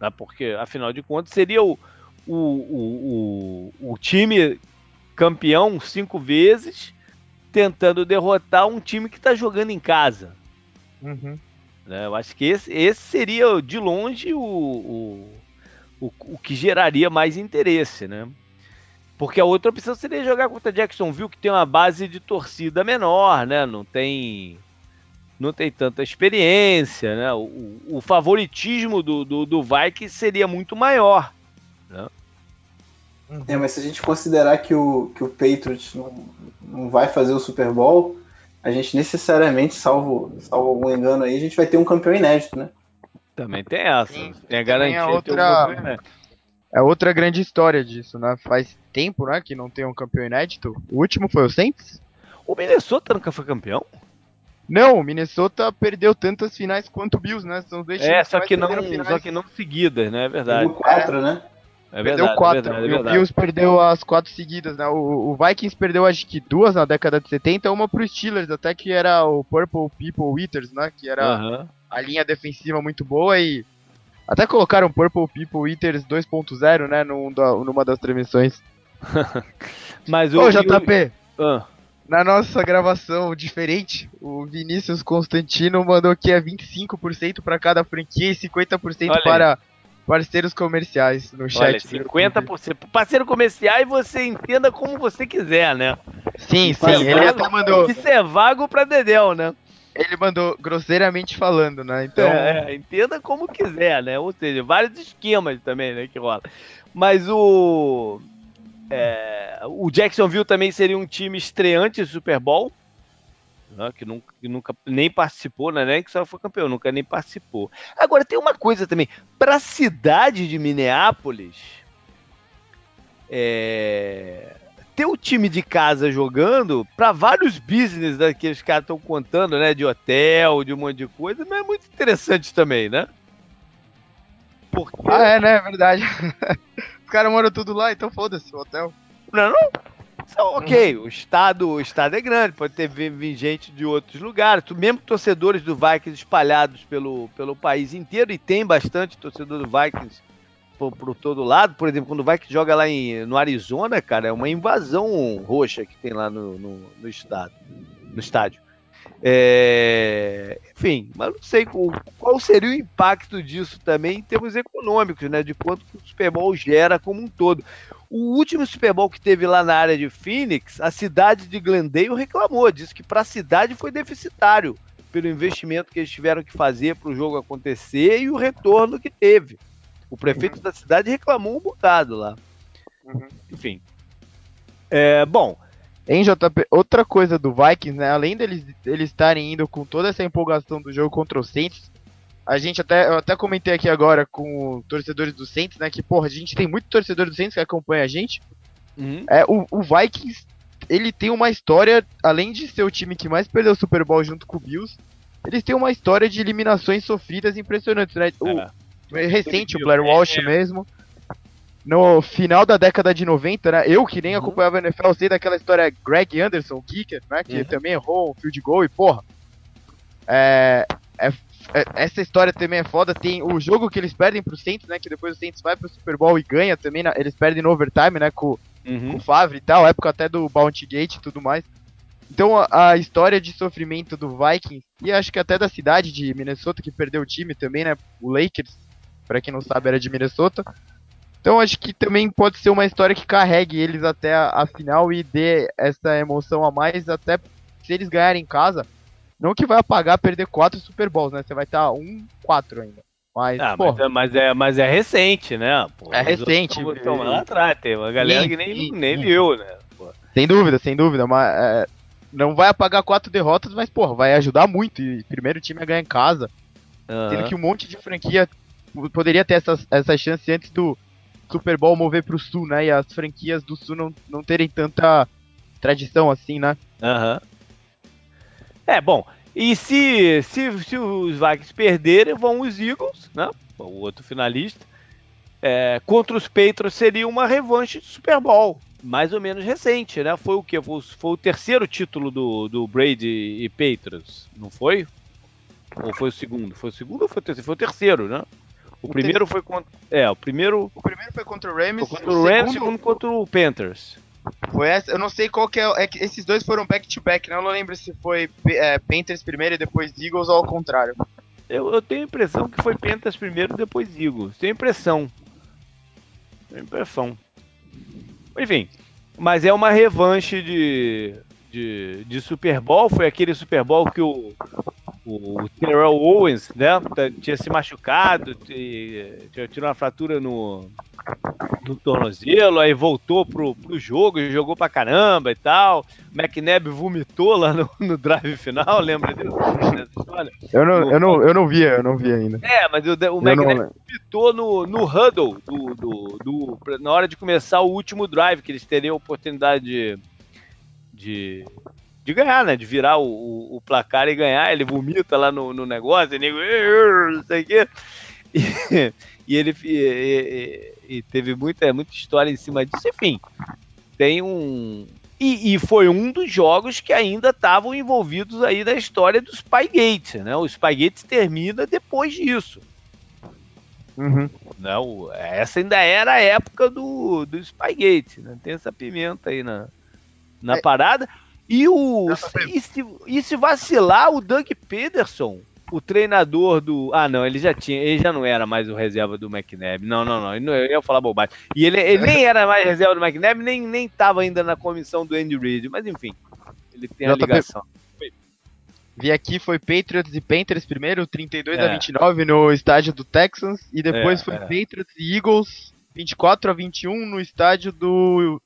Né? Porque, afinal de contas, seria o, o, o, o, o time campeão cinco vezes tentando derrotar um time que está jogando em casa. Uhum. né? Eu acho que esse, esse seria, de longe, o, o, o, o que geraria mais interesse, né? Porque a outra opção seria jogar contra Jacksonville, que tem uma base de torcida menor, né? Não tem, não tem tanta experiência, né? O, o- favoritismo do, do, do Vikings seria muito maior. É, mas se a gente considerar que o, que o Patriots não, não vai fazer o Super Bowl, a gente necessariamente, salvo, salvo algum engano aí, a gente vai ter um campeão inédito, né? Também tem essa. Sim, tem a também garantia um outra- inédito. É outra grande história disso, né? Faz tempo, né, que não tem um campeão inédito. O último foi o Saints? O Minnesota nunca foi campeão? Não, o Minnesota perdeu tantas finais quanto o Bills, né? São os dois É, só que não, só que não seguidas, né? É verdade. Quatro, né? É Perdeu verdade, quatro. é verdade, é e o verdade. Bills perdeu as quatro seguidas, né? O, o Vikings perdeu acho que duas na década de 70, uma pro Steelers, até que era o Purple People Eaters, né? Que era a linha defensiva muito boa e até colocaram Purple People Eaters 2.0, né? Num da- numa das transmissões. Mas o. Ô, o- JP, Ah, na nossa gravação diferente, o Vinícius Constantino mandou que é 25% para cada franquia e 50% Olha aí. Parceiros comerciais no chat. olha, do YouTube. 50%. Parceiro comercial e você entenda como você quiser, né? Sim, sim, ele vago- até mandou. Isso é vago pra Dedéu, né? Ele mandou grosseiramente falando, né? Então. É, é, entenda como quiser, né? Ou seja, vários esquemas também, né, que rola. Mas o é, o Jacksonville também seria um time estreante do Super Bowl, né, que, nunca, que nunca nem participou, né? Nem que só foi campeão, nunca nem participou. Agora tem uma coisa também, para a cidade de Minneapolis, é, ter o time de casa jogando para vários business né, que os caras estão contando, né? De hotel, de um monte de coisa, não é muito interessante também, né? Porque. Ah, é, né? É verdade. Os caras moram tudo lá, então foda-se, o hotel. Não, é não? Então, ok, o estado, o estado é grande, pode ter vi- vi gente de outros lugares, mesmo torcedores do Vikings espalhados pelo, pelo país inteiro, e tem bastante torcedor do Vikings por, por todo lado. Por exemplo, quando o Vikings joga lá em, no Arizona, cara, é uma invasão roxa que tem lá no, no, no estado, no estádio. É, enfim, mas não sei qual, qual seria o impacto disso também em termos econômicos, né? De quanto o Super Bowl gera como um todo. O último Super Bowl que teve lá na área de Phoenix, a cidade de Glendale reclamou, disse que para a cidade foi deficitário pelo investimento que eles tiveram que fazer para o jogo acontecer e o retorno que teve. O prefeito da cidade reclamou um bocado lá. Uhum. Enfim. É, bom, Em JP, outra coisa do Vikings, né? Além deles eles estarem indo com toda essa empolgação do jogo contra o Saints, a gente até, eu até comentei aqui agora com torcedores do Saints, né? Que, porra, a gente tem muito torcedor do Saints que acompanha a gente. uhum, É, o, o Vikings ele tem uma história, além de ser o time que mais perdeu o Super Bowl junto com o Bills, eles têm uma história de eliminações sofridas impressionantes, né? O, é. recente, o Blair Walsh é, mesmo. No final da década de 90, né? Eu que nem uhum. acompanhava a NFL, sei daquela história Greg Anderson, o kicker, né? Que uhum. também errou um field goal e, porra. É, é, é, essa história também é foda. Tem o jogo que eles perdem pro Saints, né? Que depois o Saints vai pro Super Bowl e ganha também. Né, eles perdem no overtime, né? Com, uhum. com o Favre e tal, época até do Bounty Gate e tudo mais. Então a, a, história de sofrimento do Vikings e acho que até da cidade de Minnesota que perdeu o time também, né? O Lakers, para quem não sabe, era de Minnesota. Então acho que também pode ser uma história que carregue eles até a, a final e dê essa emoção a mais, até se eles ganharem em casa. Não que vai apagar perder quatro Super Bowls, né? Você vai estar um, quatro ainda. Mas, ah, mas, é, mas, é, mas é recente, né? Pô, é recente. Estão lá atrás, tem uma galera sim, que nem, sim, nem sim. viu, né? Pô. Sem dúvida, sem dúvida. Mas, é, não vai apagar quatro derrotas, mas, porra, vai ajudar muito. E primeiro time a ganhar em casa. Uhum. Sendo que um monte de franquia poderia ter essa, essa chance antes do Super Bowl mover pro sul, né? E as franquias do sul não, não terem tanta tradição assim, né? Aham. Uhum. É, bom. E se, se, se os Vikings perderem, vão os Eagles, né? O outro finalista. É, contra os Patriots seria uma revanche de Super Bowl mais ou menos recente, né? Foi o que? Foi, foi, o terceiro título do, do Brady e Patriots, não foi? Ou foi o segundo? Foi o segundo ou foi o terceiro? Foi o terceiro, né? O, o primeiro foi contra. É, o primeiro. O primeiro foi contra o Rams. Foi contra o, o Rams, segundo... segundo contra o Panthers. Foi essa, eu não sei qual que é, é que esses dois foram back-to-back, -back, né? Eu não lembro se foi é, Panthers primeiro e depois Eagles ou ao contrário. Eu, eu tenho a impressão que foi Panthers primeiro e depois Eagles. Tenho impressão. Tenho impressão. Enfim, mas é uma revanche de, de, de Super Bowl. Foi aquele Super Bowl que o, o, Terrell Owens né, tinha se machucado, tinha tido uma fratura no, no tornozelo, aí voltou pro, pro jogo jogou pra caramba e tal. McNabb vomitou lá no, no drive final, lembra disso? Eu não, no, eu, não, eu não vi, eu não vi ainda. É, mas o, o McNabb vomitou no, no huddle do, do, do, na hora de começar o último drive, que eles teriam a oportunidade de, de, de ganhar, né? De virar o, o, o, placar e ganhar. Ele vomita lá no, no negócio, e nego, não sei o quê. E, e ele e, e, teve muita, muita história em cima disso. Enfim, tem um. E, e foi um dos jogos que ainda estavam envolvidos aí na história do Spygate, né? O Spygate termina depois disso. Uhum. Não, essa ainda era a época do, do Spygate, né? Tem essa pimenta aí na, na é. parada. E o. E se, e se vacilar, o Doug Pederson o treinador do. Ah, não, ele já tinha. Ele já não era mais o reserva do McNabb. Não, não, não. Eu ia falar bobagem. E ele, ele nem era mais reserva do McNabb, nem, nem tava ainda na comissão do Andy Reid. Mas enfim, ele tem a ligação. Vi aqui, foi Patriots e Panthers primeiro, 32 é. a 29 no estádio do Texans. E depois é, foi é. Patriots e Eagles, 24 a 21 no estádio do.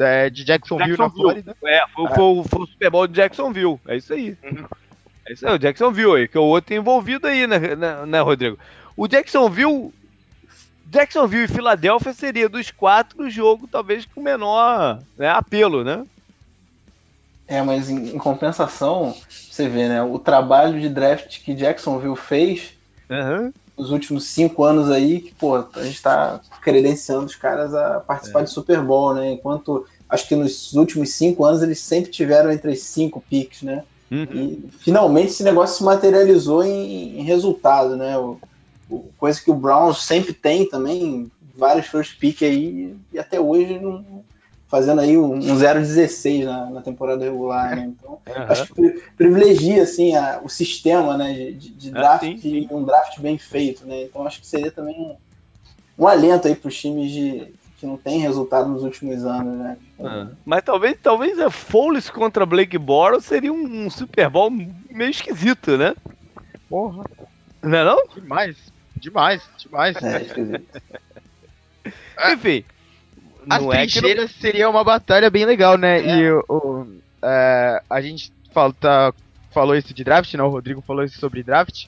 É, de Jacksonville, Jacksonville, na Flórida. É, foi, é. Foi, foi, o Super Bowl de Jacksonville. É isso aí. Uhum. É isso aí, o Jacksonville aí, que é o outro envolvido aí, né, né, né, Rodrigo? O Jacksonville. Jacksonville e Filadélfia seria dos quatro o jogo, talvez com menor né, apelo, né? É, mas em, em, compensação, você vê, né? O trabalho de draft que Jacksonville fez uhum. Nos últimos cinco anos aí, que, pô, a gente tá credenciando os caras a participar é. de Super Bowl, né? Enquanto acho que nos últimos cinco anos eles sempre tiveram entre os cinco picks, né? Uhum. E finalmente esse negócio se materializou em, em resultado, né? O, o, coisa que o Browns sempre tem também, vários first pick aí, e até hoje não, fazendo aí um, um 0-16 na, na, temporada regular, né? Então, uhum. acho que privilegia, assim, a, o sistema, né, de, de ah, draft, ah, sim, sim. um draft bem feito, né? Então, acho que seria também um, um alento aí para os times de, que não tem resultado nos últimos anos, né? Ah, mas talvez, talvez a Foles contra Blake Bortles seria um, um, Super Bowl meio esquisito, né? Porra. Não é não? Demais. Demais, demais. É, esquisito. Enfim. As é trincheiras não... seria uma batalha bem legal, né? É. E o, o é, a gente fala, tá, falou isso de draft, né? O Rodrigo falou isso sobre draft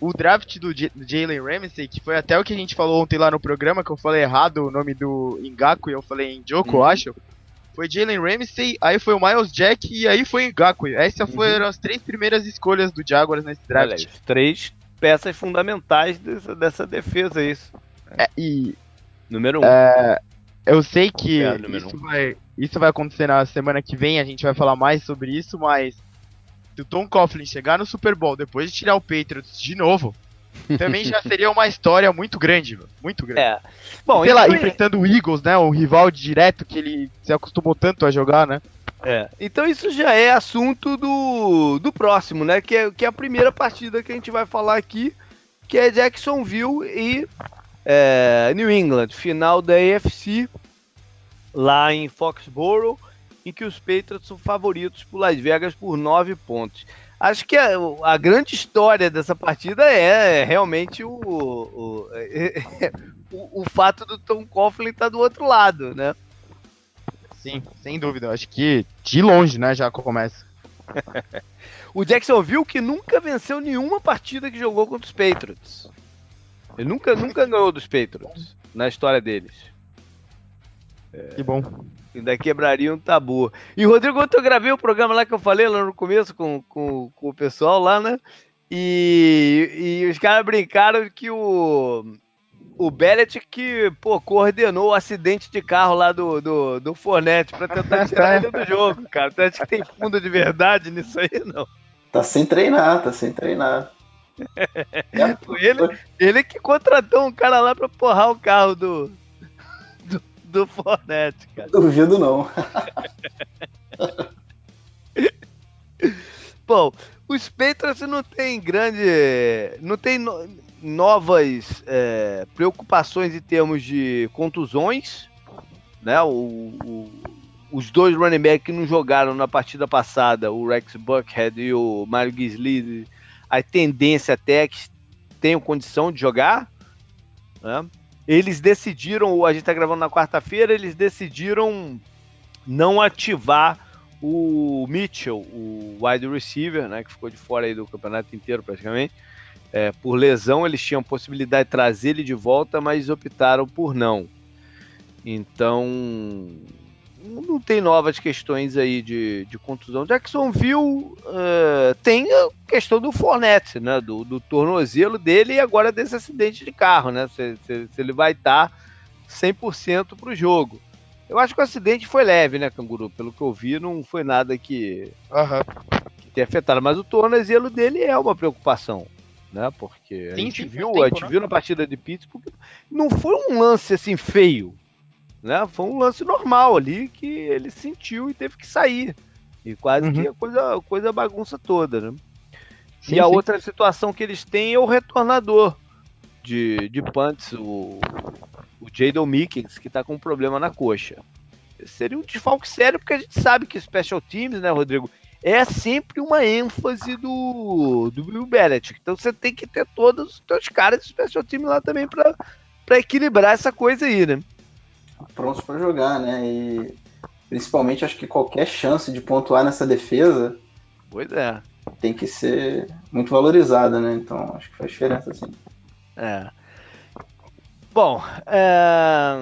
o draft do Jalen Ramsey, que foi até o que a gente falou ontem lá no programa, que eu falei errado o nome do Ngaku e eu falei Njoku, uhum. eu acho. foi Jalen Ramsey, aí foi o Miles Jack e aí foi o Ngakwe. Essas uhum. foram as três primeiras escolhas do Jaguars nesse draft. Olha, três peças fundamentais dessa, dessa defesa, isso. É, e... Número um. É, eu sei que é, isso, um. vai, isso vai acontecer na semana que vem, a gente vai falar mais sobre isso, mas se o Tom Coughlin chegar no Super Bowl depois de tirar o Patriots de novo, também já seria uma história muito grande, muito grande. É. Bom, Sei lá, enfrentando o Eagles, né? O rival direto que ele se acostumou tanto a jogar, né? É. Então isso já é assunto do, do próximo, né? Que é, que é a primeira partida que a gente vai falar aqui, que é Jacksonville e é, New England, final da AFC, lá em Foxborough, em que os Patriots são favoritos por Las Vegas por 9 pontos. Acho que a, a, grande história dessa partida é realmente o, o, o, o fato do Tom Coughlin estar tá do outro lado, né? Sim, sem dúvida. Acho que de longe, né, já começa. o Jacksonville que nunca venceu nenhuma partida que jogou contra os Patriots. Ele nunca, nunca ganhou dos Patriots na história deles. Que bom. Ainda quebraria um tabu. E, Rodrigo, ontem eu gravei o programa lá que eu falei lá no começo com, com, com o pessoal lá, né? E, e os caras brincaram que o, o Bellet que, pô, coordenou o acidente de carro lá do, do, do Fornette pra tentar tirar ele do jogo, cara. Tu acha que tem fundo de verdade nisso aí, não? Tá sem treinar, tá sem treinar. ele, ele que contratou um cara lá pra porrar o carro do, do Fornette, cara. Duvido não. Bom, os Patriots não tem grande. não tem no, novas é, preocupações em termos de contusões. Né? O, o, os dois running backs que não jogaram na partida passada, o Rex Buckhead e o Mario Gisli, a tendência até é que tenham condição de jogar. Né? eles decidiram, a gente está gravando na quarta-feira, eles decidiram não ativar o Mitchell, o wide receiver, né, que ficou de fora aí do campeonato inteiro praticamente. É, por lesão, eles tinham possibilidade de trazer ele de volta, mas optaram por não. Então, não tem novas questões aí de, de contusão. Jacksonville uh, tem a questão do Fornette, né? Do, do, tornozelo dele e agora desse acidente de carro, né? Se, se, se ele vai estar tá 100% para o jogo. Eu acho que o acidente foi leve, né, Canguru? Pelo que eu vi, não foi nada que, uhum. que tenha afetado. Mas o tornozelo dele é uma preocupação, né? Porque a gente sim, viu, tempo, a gente né? viu na partida de Pittsburgh, não foi um lance assim feio, né? Foi um lance normal ali que ele sentiu e teve que sair. E quase uhum. que a coisa, coisa bagunça toda, né? Sim, e a sim. outra situação que eles têm é o retornador de, de punts, o, o Jadon Mickens, que está com um problema na coxa. Seria um desfalque sério, porque a gente sabe que Special Teams, né, Rodrigo, é sempre uma ênfase do, do Bill Belichick. Então você tem que ter todos os seus caras de Special Teams lá também para equilibrar essa coisa aí, né? Prontos para jogar, né? E principalmente acho que qualquer chance de pontuar nessa defesa. Pois é. Tem que ser muito valorizada, né? Então acho que faz diferença sim. É. Bom, é...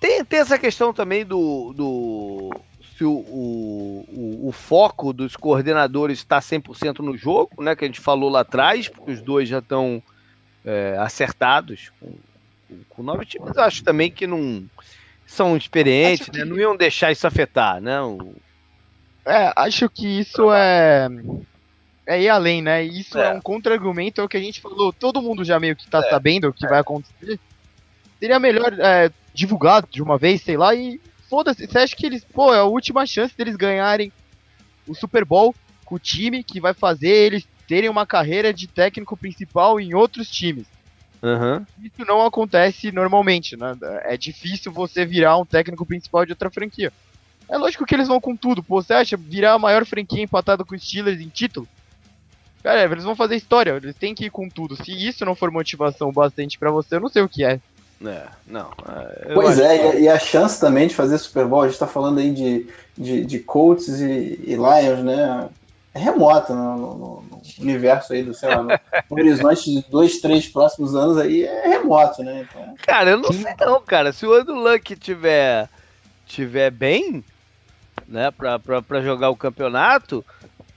Tem, tem essa questão também do. do se o, o, o, foco dos coordenadores está 100% no jogo, né? Que a gente falou lá atrás, porque os dois já estão é, acertados com, com nove times, eu acho também que não são experientes, né? que... né? Não iam deixar isso afetar, né? O... É, acho que isso é é ir além, né? Isso é, é um contra-argumento ao que a gente falou. Todo mundo já meio que tá é, sabendo o que é. vai acontecer. Seria melhor é, divulgar de uma vez, sei lá, e foda-se. Você acha que eles, pô, é a última chance deles ganharem o Super Bowl com o time que vai fazer eles terem uma carreira de técnico principal em outros times. Uhum. Isso não acontece normalmente, né? É difícil você virar um técnico principal de outra franquia. É lógico que eles vão com tudo. Pô, você acha virar a maior franquia empatada com os Steelers em título? Cara, eles vão fazer história, eles têm que ir com tudo. Se isso não for motivação bastante para você, eu não sei o que é. É, não. É, pois é, que... e a chance também de fazer Super Bowl, a gente tá falando aí de, de, de Colts e, e Lions, né? É remota no, no, no, universo aí do, sei lá, no, no, horizonte de dois, três próximos anos aí é remoto, né? Então... Cara, eu não sei não, cara. Se o Andrew Luck tiver tiver bem, né, para jogar o campeonato,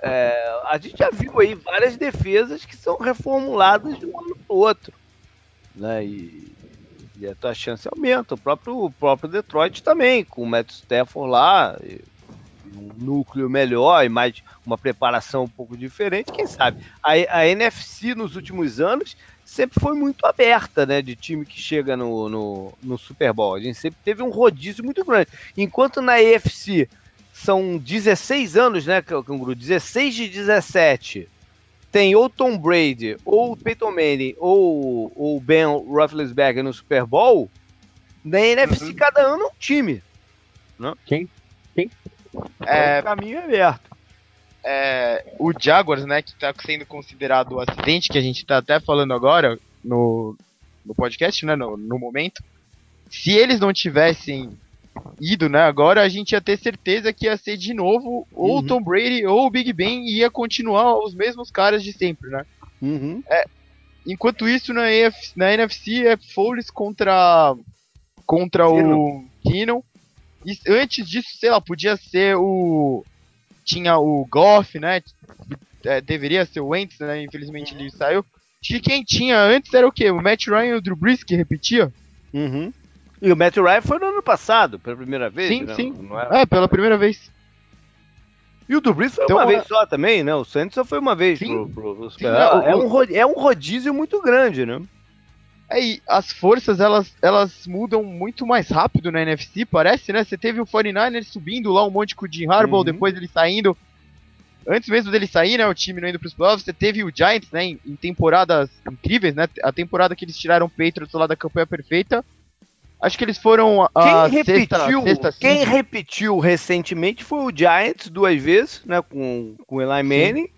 é, a gente já viu aí várias defesas que são reformuladas de um ano para o outro. Né, e, e a tua chance aumenta. O próprio, o próprio Detroit também, com o Matt Stafford lá, um núcleo melhor e mais uma preparação um pouco diferente, quem sabe? A, a NFC nos últimos anos sempre foi muito aberta, né? De time que chega no, no, no Super Bowl. A gente sempre teve um rodízio muito grande. Enquanto na AFC são 16 anos, né, Canguru? 16 de 17. Tem ou Tom Brady, ou Peyton Manning, ou o Ben Roethlisberger no Super Bowl. Na NFC, uhum. cada ano é um time. Né? Quem? Quem? É, o caminho é aberto. É, o Jaguars, né, que está sendo considerado o acidente que a gente está até falando agora no, no podcast, né, no, no momento. Se eles não tivessem ido, né? Agora a gente ia ter certeza que ia ser de novo ou o uhum. Tom Brady ou o Big Ben e ia continuar os mesmos caras de sempre, né? Uhum. É, enquanto isso, na, EF, na NFC é Foles contra, contra o Keenan. E antes disso, sei lá, podia ser o. Tinha o Goff, né? É, deveria ser o Wentz, né? Infelizmente ele saiu. De quem tinha antes era o quê? O Matt Ryan e o Drew Brees que repetia? Uhum. E o Matt Ryan foi no ano passado, pela primeira vez? Sim, né? sim. Não é? é, pela primeira vez. E o do Brees foi então, uma é... vez só também, né? O Santos só foi uma vez sim, pro, pro, sim, é, é, um, é um rodízio muito grande, né? É, e as forças, elas, elas mudam muito mais rápido na NFC, parece, né? Você teve o 49ers subindo lá um monte com o Jim Harbaugh, uhum. depois ele saindo. Antes mesmo dele sair, né? O time não indo pros playoffs, você teve o Giants, né? Em, em temporadas incríveis, né? A temporada que eles tiraram o Patriots lá da campanha perfeita Acho que eles foram a quem repetiu, sexta, sexta, Quem repetiu recentemente foi o Giants duas vezes, né? Com, com o Eli Manning. Sim.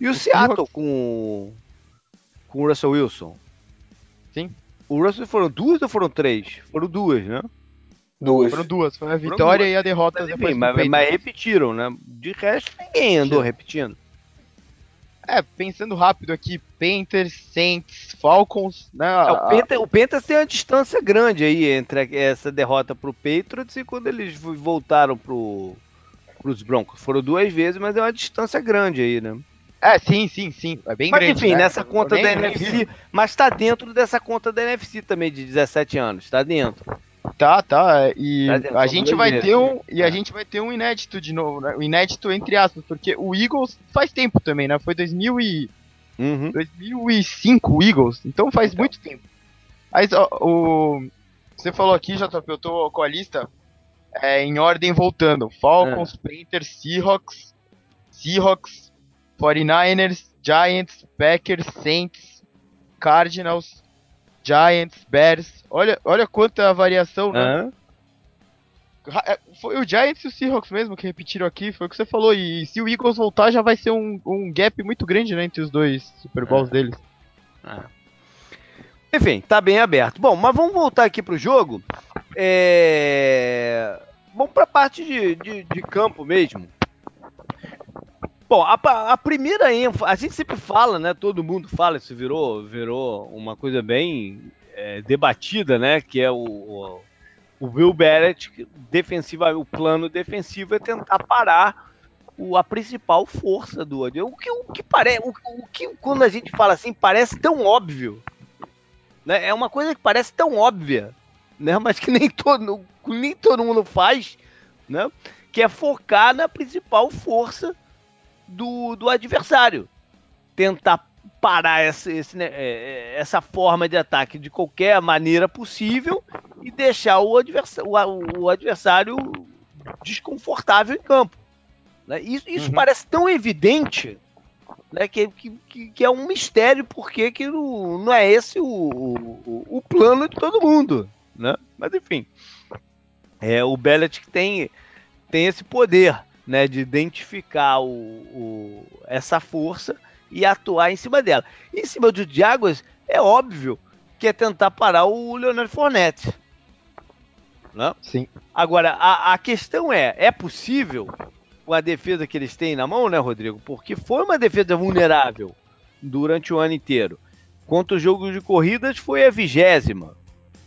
E o, o Seattle com, com o Russell Wilson. Sim. O Russell foram duas ou foram três? Foram duas, né? Duas. Foram duas. Foi a vitória e a derrota mas, depois. Mas, mas, repetiram, né? De resto, ninguém andou Sim. repetindo. É, pensando rápido aqui, Panthers, Saints, Falcons, né? É, o, Panthers, o Panthers tem uma distância grande aí entre essa derrota pro Patriots e quando eles voltaram pro, pros Broncos. Foram duas vezes, mas é uma distância grande aí, né? É, sim, sim, sim. É bem mas, grande. enfim, né? nessa conta da NFC. Mas tá dentro dessa conta da NFC também, de 17 anos. Tá dentro. Tá, tá. E tá a gente vai ter um e a é. gente vai ter um inédito de novo, né? O inédito entre aspas, porque o Eagles faz tempo também, né? Foi 2000 e uhum. 2005 o Eagles, então faz então. muito tempo. Mas ó, o você falou aqui, JP, eu tô com a lista é, em ordem voltando. Falcons, é. Panthers, Seahawks, Seahawks, 49ers, Giants, Packers, Saints, Cardinals, Giants, Bears. Olha, olha quanta variação, né? Uhum. Foi o Giants e o Seahawks mesmo que repetiram aqui, foi o que você falou. E se o Eagles voltar, já vai ser um, um gap muito grande né, entre os dois Super Bowls é. deles. É. Enfim, tá bem aberto. Bom, mas vamos voltar aqui pro jogo. É... Vamos pra parte de, de, de campo mesmo. Bom, a, a, primeira ênfase, a gente sempre fala, né? Todo mundo fala, isso virou, virou uma coisa bem é, debatida, né? Que é o, o, o Will Barrett, defensiva, o plano defensivo é tentar parar o, a principal força do O que, o que parece, o, o, que quando a gente fala assim parece tão óbvio, né? É uma coisa que parece tão óbvia, né? Mas que nem todo, nem todo mundo faz, né? Que é focar na principal força do, do adversário. Tentar parar essa, esse, né, é, é, essa forma de ataque de qualquer maneira possível e deixar o adversário, o, o adversário desconfortável em campo. Né? Isso, isso uhum. parece tão evidente né, que, que, que, é um mistério porque que não, não é esse o, o, o, plano de todo mundo. Né? Mas enfim, é, o Bellet tem, tem esse poder né, de identificar o, o, essa força e atuar em cima dela. Em cima do Diagos, é óbvio que é tentar parar o Leonardo Fournette. Né? Sim. Agora, a, a questão é, é possível com a defesa que eles têm na mão, né, Rodrigo? Porque foi uma defesa vulnerável durante o ano inteiro. Quanto o jogo de corridas foi a vigésima.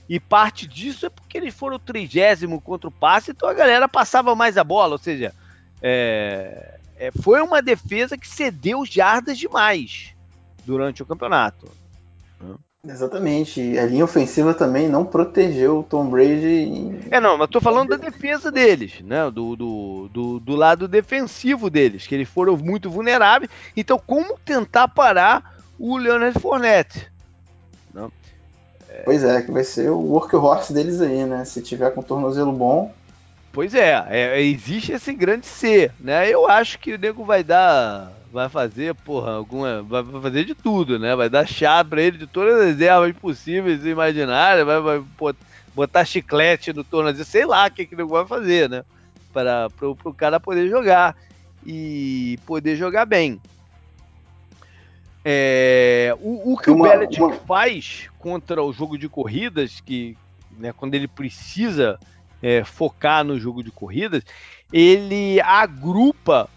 E parte disso é porque eles foram o trigésimo contra o passe, então a galera passava mais a bola. Ou seja, é, é, foi uma defesa que cedeu jardas demais durante o campeonato. Exatamente. A linha ofensiva também não protegeu o Tom Brady. É, não, mas tô falando da defesa deles, né? Do, do, do, do, lado defensivo deles, que eles foram muito vulneráveis. Então, como tentar parar o Leonard Fournette? Não? É... Pois é, que vai ser o workhorse deles aí, né? Se tiver com tornozelo bom. Pois é, é existe esse grande C, né? Eu acho que o nego vai dar vai fazer, porra, alguma. Vai fazer de tudo, né? Vai dar chá pra ele de todas as ervas possíveis e imaginárias, vai, vai botar chiclete no tornozelo, sei lá o que, que ele vai fazer, né? Para pro, pro cara poder jogar e poder jogar bem. É, o, o, que uma, o Belichick uma... faz contra o jogo de corridas, que né, quando ele precisa é, focar no jogo de corridas, ele agrupa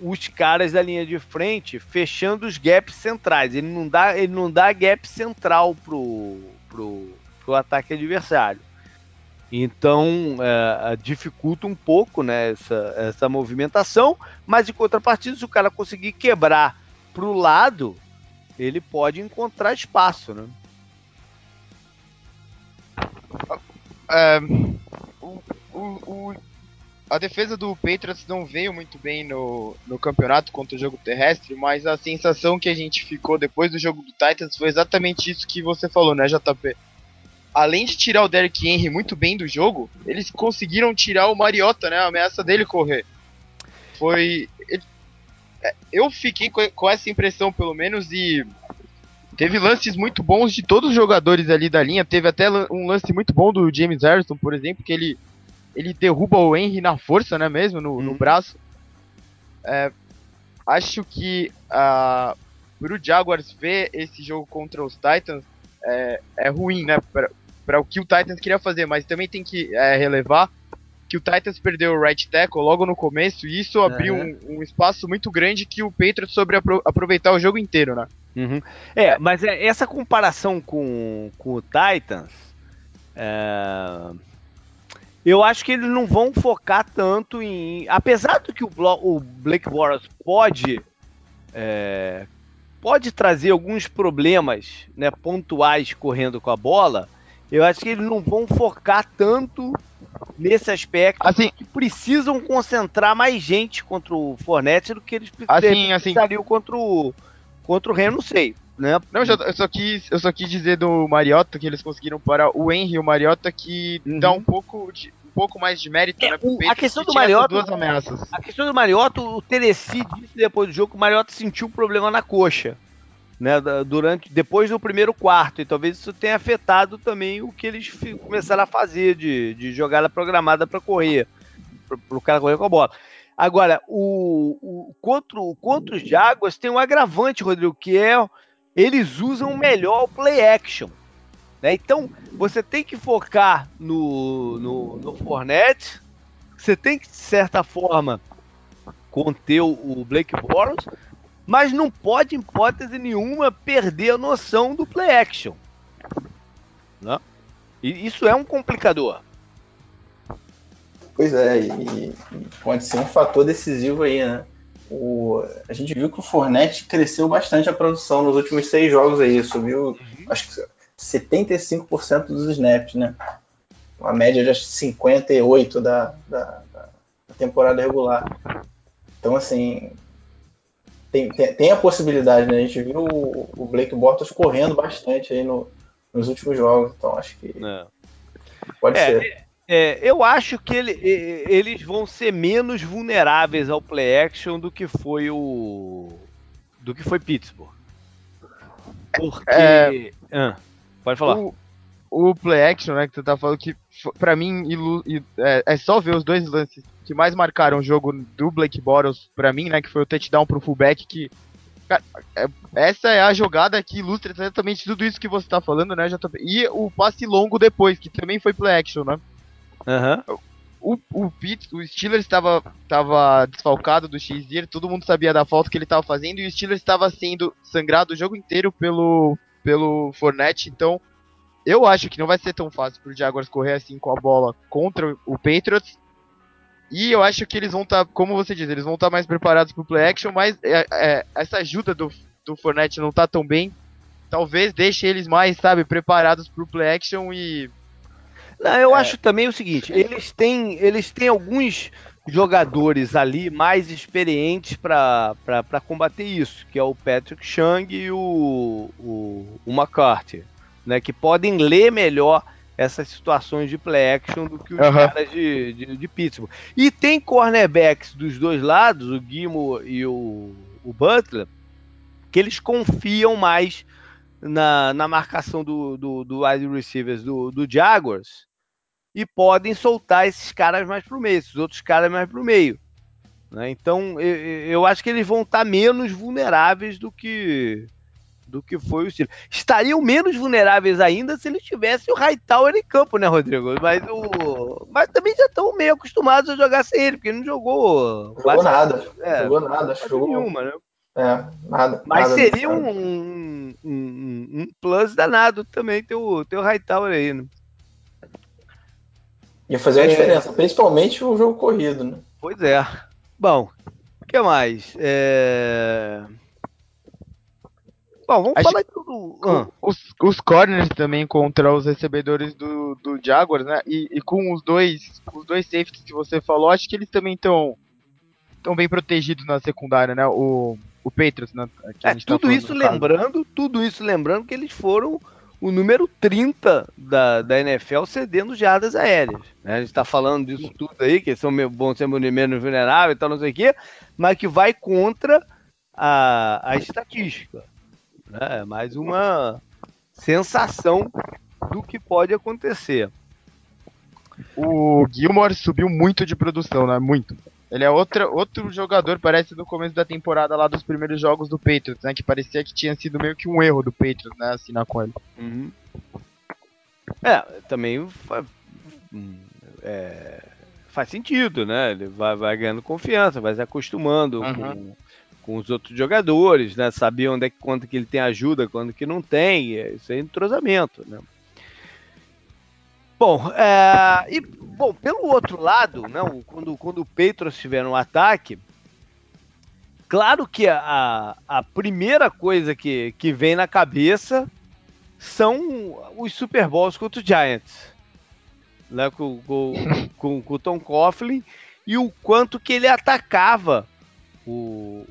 os caras da linha de frente fechando os gaps centrais. Ele não dá, ele não dá gap central pro, pro, pro ataque adversário. Então é, dificulta um pouco né, essa, essa movimentação, mas em contrapartida, se o cara conseguir quebrar para o lado, ele pode encontrar espaço. Né? É, o, o, a defesa do Patriots não veio muito bem no, no campeonato contra o jogo terrestre, mas a sensação que a gente ficou depois do jogo do Titans foi exatamente isso que você falou, né, JP? Além de tirar o Derrick Henry muito bem do jogo, eles conseguiram tirar o Mariota, né, a ameaça dele correr. Foi. É, eu fiquei com essa impressão, pelo menos, e teve lances muito bons de todos os jogadores ali da linha. Teve até um lance muito bom do James Harrison, por exemplo, que ele ele derruba o Henry na força, né, mesmo, no, no uhum. braço. É, acho que uh, pro Jaguars ver esse jogo contra os Titans é, é ruim, né, para o que o Titans queria fazer, mas também tem que é, relevar que o Titans perdeu o right tackle logo no começo e isso abriu uhum. um, um, espaço muito grande que o Patriots sobre apro aproveitar o jogo inteiro, né? Uhum. É, mas é, essa comparação com, com o Titans é, eu acho que eles não vão focar tanto em. Apesar do que o, o Blake Boras pode. É, pode trazer alguns problemas né, pontuais correndo com a bola, eu acho que eles não vão focar tanto nesse aspecto assim, que precisam concentrar mais gente contra o Fornette do que eles assim, assim, contra o contra o Ren, não sei. Né? Não, eu só, quis, eu só quis dizer do Mariota que eles conseguiram parar o Henry e o Mariota que uhum. dá um pouco de, um pouco mais de mérito, é, né? O, a questão do Mariota, duas ameaças. A questão do Mariota, o Tennessee disse depois do jogo que o Mariota sentiu um problema na coxa, né? Durante, depois do primeiro quarto, e talvez isso tenha afetado também o que eles começaram a fazer de, de jogada programada para correr, para o cara correr com a bola. Agora, o, o, contra, contra os Jaguars tem um agravante, Rodrigo, que é eles usam melhor o play action. Né? Então, você tem que focar no, no, no Fournette, você tem que, de certa forma, conter o Blake Bortles, mas não pode, em hipótese nenhuma, perder a noção do play action. Né? E isso é um complicador. Pois é, e pode ser um fator decisivo aí, né? O, a gente viu que o Fornette cresceu bastante a produção nos últimos seis jogos aí, subiu, uhum. acho que 75% dos snaps, né? Uma média de 58 da, da, da temporada regular. Então, assim, tem, tem, tem, a possibilidade, né? A gente viu o, o Blake Bortles correndo bastante aí no, nos últimos jogos, então acho que é. pode é, ser. É, eu acho que ele, eles vão ser menos vulneráveis ao play action do que foi o do que foi Pittsburgh. Porque é, ah, pode falar. O, o, play action, né, que tu tá falando que para mim ilu, é, é, só ver os dois lances que mais marcaram o jogo do Blake Bortles para mim, né, que foi o touchdown pro fullback que cara, é, essa é a jogada que ilustra exatamente tudo isso que você tá falando, né, JP? E o passe longo depois, que também foi play action, né? Uhum. O, o, Pete, o Steelers estava tava desfalcado do x todo mundo sabia da falta que ele estava fazendo e o Steelers estava sendo sangrado o jogo inteiro pelo, pelo Fournette, então eu acho que não vai ser tão fácil pro Jaguars correr assim com a bola contra o Patriots. E eu acho que eles vão estar, tá, como você diz, eles vão estar tá mais preparados pro play action, mas é, é, essa ajuda do, do Fournette não tá tão bem. Talvez deixe eles mais, sabe, preparados pro play action e. Eu é. acho também o seguinte, eles têm, eles têm alguns jogadores ali mais experientes para combater isso, que é o Patrick Chung e o, o, o McCarthy, né, que podem ler melhor essas situações de play action do que os uhum. caras de, de, de, Pittsburgh. E tem cornerbacks dos dois lados, o Guimo e o, o Butler, que eles confiam mais na, na marcação do, do, do wide receivers do, do Jaguars e podem soltar esses caras mais para o meio, esses outros caras mais para o meio. Né? Então eu, eu, acho que eles vão estar tá menos vulneráveis do que do que foi o Steelers. Estariam menos vulneráveis ainda se eles tivessem o Hightower em campo, né, Rodrigo? Mas, o... Mas também já estão meio acostumados a jogar sem ele, porque ele não jogou. Jogou quase... nada. É, jogou nada. Jogou nenhuma, né? É, nada. Mas nada seria um, um, um, um, plus danado também ter o, ter o Hightower aí, né? Ia fazer uma é... diferença, principalmente o jogo corrido, né? Pois é. Bom, o que mais? É... Bom, vamos Acho falar tudo. Ah. Os, os corners também contra os recebedores do, do Jaguars, né? E, e, com os dois, os dois safeties que você falou, acho que eles também estão tão bem protegidos na secundária, né? O, o Patriots, né? É, tá tudo isso lembrando, tudo isso lembrando que eles foram o número 30 da, da NFL cedendo jardas aéreas. Né? A gente está falando disso tudo aí, que são bons ser menos vulneráveis e tal, não sei o quê, mas que vai contra a, a estatística. Né? É mais uma sensação do que pode acontecer. O Gilmore subiu muito de produção, né? Muito. Ele é outra, outro jogador, parece do começo da temporada lá dos primeiros jogos do Patriots, né? Que parecia que tinha sido meio que um erro do Patriots, né? Assinar com ele. Uhum. É, também faz, é, faz sentido, né? Ele vai, vai, ganhando confiança, vai se acostumando uhum. com, com, os outros jogadores, né? Sabia onde é que, quando que ele tem ajuda, quando que não tem. Isso é entrosamento, né? Bom, é, e, bom, pelo outro lado, não, quando, quando o Patriots estiver no ataque, claro que a, a primeira coisa que, que vem na cabeça são os Super Bowls contra o Giants, né, com, com, com, com o Tom Coughlin, e o quanto que ele atacava o,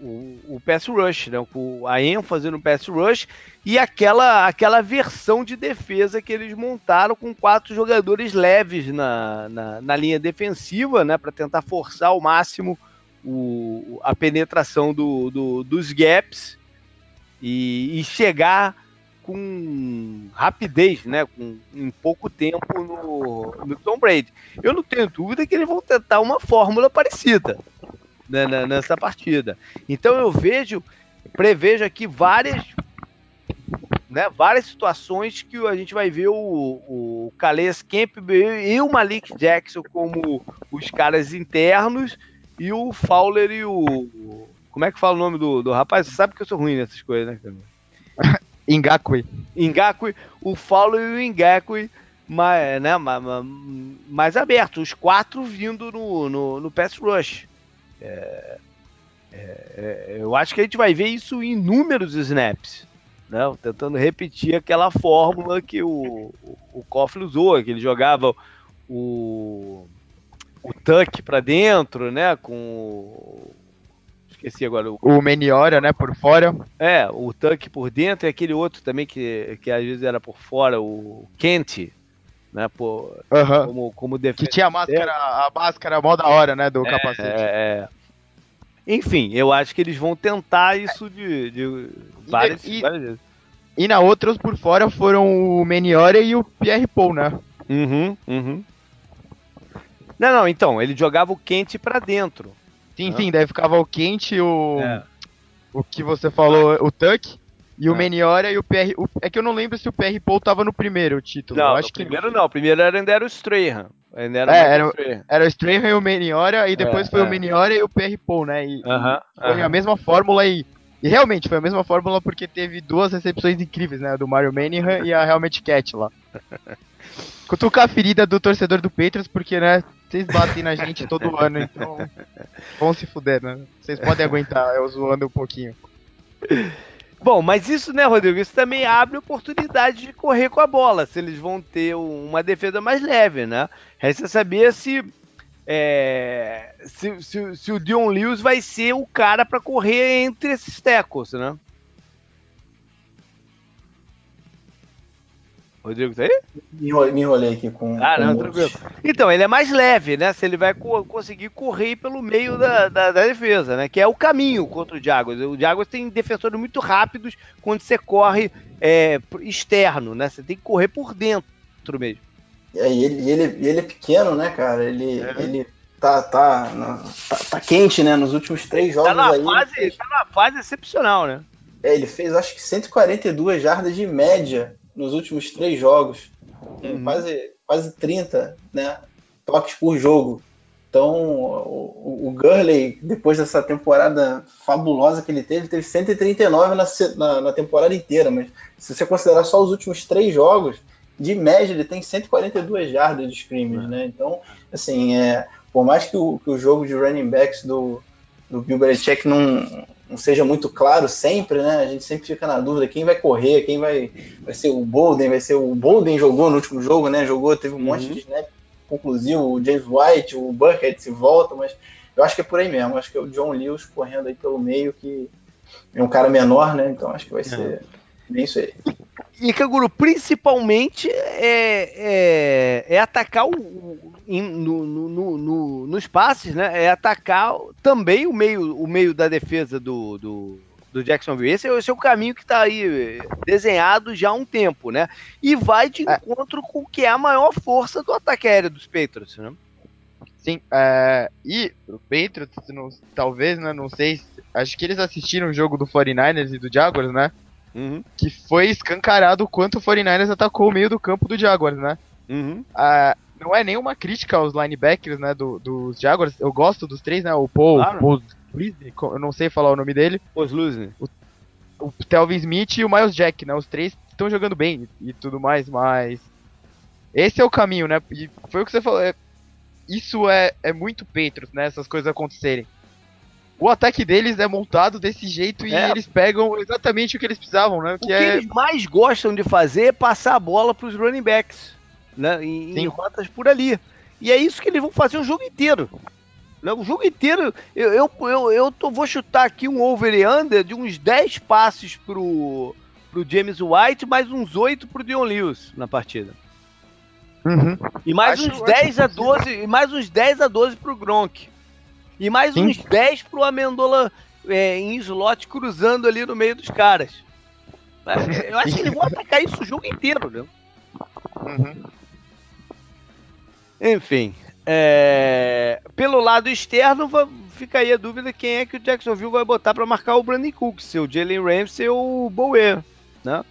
o, o pass rush, né? O, a ênfase no pass rush e aquela, aquela versão de defesa que eles montaram com quatro jogadores leves na, na, na linha defensiva, né? Para tentar forçar ao máximo o, a penetração do, do, dos gaps e, e, chegar com rapidez, né? Com, em pouco tempo no, no Tom Brady. Eu não tenho dúvida que eles vão tentar uma fórmula parecida né, nessa partida. Então eu vejo, prevejo aqui várias, né, várias situações que a gente vai ver o, o Calais Campbell e o Malik Jackson como os caras internos e o Fowler e o. Como é que fala o nome do, do rapaz? Você sabe que eu sou ruim nessas coisas, né, cara? Ngakwe. Ngakwe, o Fowler e o Ngakwe mais, né, mais, mais abertos, os quatro vindo no, no, no pass rush. É, é, é, eu acho que a gente vai ver isso em inúmeros snaps. Né? Tentando repetir aquela fórmula que o, o, o usou, que ele jogava o, o Tuck para dentro, né? Com esqueci agora. O, o Meniora, né, por fora. É, o Tuck por dentro e aquele outro também que, que às vezes era por fora, o Kent, né, por, uhum. como, como defesa. Que tinha a máscara, a máscara mó da hora, né, do é, capacete. É, é. Enfim, eu acho que eles vão tentar isso de, de várias, e, várias vezes. E na outra, por fora, foram o Meniore e o Pierre Paul, né? Uhum, uhum. Não, não, então, ele jogava o quente para dentro. Sim, sim, daí ficava o quente, o. É. O que você falou, o Tuck. E o é. Meniora e o PR. O, é que eu não lembro se o PR Paul tava no primeiro título. Não, eu acho que primeiro não. O primeiro era, ainda era o Strahan. Ainda era, é, era, Strahan. era o Strahan e o Meniora, e depois é, foi é. o Meniora e o PR Paul, né? E, uh -huh, foi uh -huh. a mesma fórmula e. E realmente foi a mesma fórmula porque teve duas recepções incríveis, né? Do Mario Manningham e a Helmet Cat lá. Cutucar a ferida do torcedor do Patriots, porque, né, vocês batem na gente todo ano, então vão se fuder, né? Vocês podem aguentar eu zoando um pouquinho. Bom, mas isso, né, Rodrigo? Isso também abre oportunidade de correr com a bola, se eles vão ter uma defesa mais leve, né? Resta saber se, é, se, se, se, o Dion Lewis vai ser o cara para correr entre esses tackles, né? Rodrigo, tá aí? Me enrolei aqui com. Ah, com não, tranquilo. Então, ele é mais leve, né? Se ele vai co conseguir correr pelo meio da, da, da, defesa, né? Que é o caminho contra o Jaguars. O Jaguars tem defensores muito rápidos quando você corre é, externo, né? Você tem que correr por dentro mesmo. É, e ele, ele, ele é pequeno, né, cara? Ele, é. ele tá, tá, tá, tá, quente, né? Nos últimos três jogos tá na aí. Fase. Tá na fase excepcional, né? É, ele fez acho que 142 jardas de média nos últimos três jogos. Uhum. Quase, quase 30 né, toques por jogo. Então, o, o Gurley, depois dessa temporada fabulosa que ele teve, teve 139 na, na, na, temporada inteira, mas se você considerar só os últimos três jogos, de média ele tem 142 jardas de scrimmage, né? Então, assim, é, por mais que o, que o jogo de running backs do, do Bill Belichick não, não seja muito claro sempre, né? A gente sempre fica na dúvida quem vai correr, quem vai, vai ser o Bolden, vai ser o Bolden jogou no último jogo, né? Jogou, teve um uhum. monte de snap conclusivo, o James White, o Burkhead se volta, mas eu acho que é por aí mesmo. Acho que é o John Lewis correndo aí pelo meio, que é um cara menor, né? Então acho que vai ser isso aí. E Canguru, principalmente é, é, é atacar o, no, no, no, nos passes, né? É atacar também o meio, o meio da defesa do, do, do Jacksonville. Esse, esse é o caminho que está aí desenhado já há um tempo, né? E vai de é. encontro com o que é a maior força do ataque aéreo dos Patriots, né? Sim, é, e o Patriots, não, talvez, né, não sei, acho que eles assistiram o jogo do 49ers e do Jaguars, né? Uhum. Que foi escancarado o quanto o 49ers atacou o meio do campo do Jaguars, né? Uhum. Ah, não é nenhuma crítica aos linebackers, né, do, dos Jaguars. Eu gosto dos três, né? O Paul, claro. Paul eu não sei falar o nome dele. Poslusny. O, o Telvin Smith e o Miles Jack, né? Os três estão jogando bem e, e, tudo mais, mas esse é o caminho, né? E foi o que você falou. É, isso é, é muito Patriots, né? Essas coisas acontecerem o ataque deles é montado desse jeito e é. eles pegam exatamente o que eles precisavam, né? Que o que é... eles mais gostam de fazer é passar a bola para os running backs, né? Em, em, rotas por ali. E é isso que eles vão fazer o jogo inteiro. Né? O jogo inteiro, eu, eu, eu, eu tô, vou chutar aqui um over e under de uns 10 passes pro, pro James White, mais uns 8 pro Dion Lewis na partida. Uhum. E mais acho, uns 10 a 12, e mais uns 10 a 12 pro Gronk. E mais Sim. uns 10 pro Amendola é, em slot cruzando ali no meio dos caras. É, eu acho que eles vão atacar isso o jogo inteiro, né? Uhum. Enfim. É... Pelo lado externo, fica aí a dúvida quem é que o Jacksonville vai botar para marcar o Brandon Cook, se o Jalen Ramsey ou o Bower, né?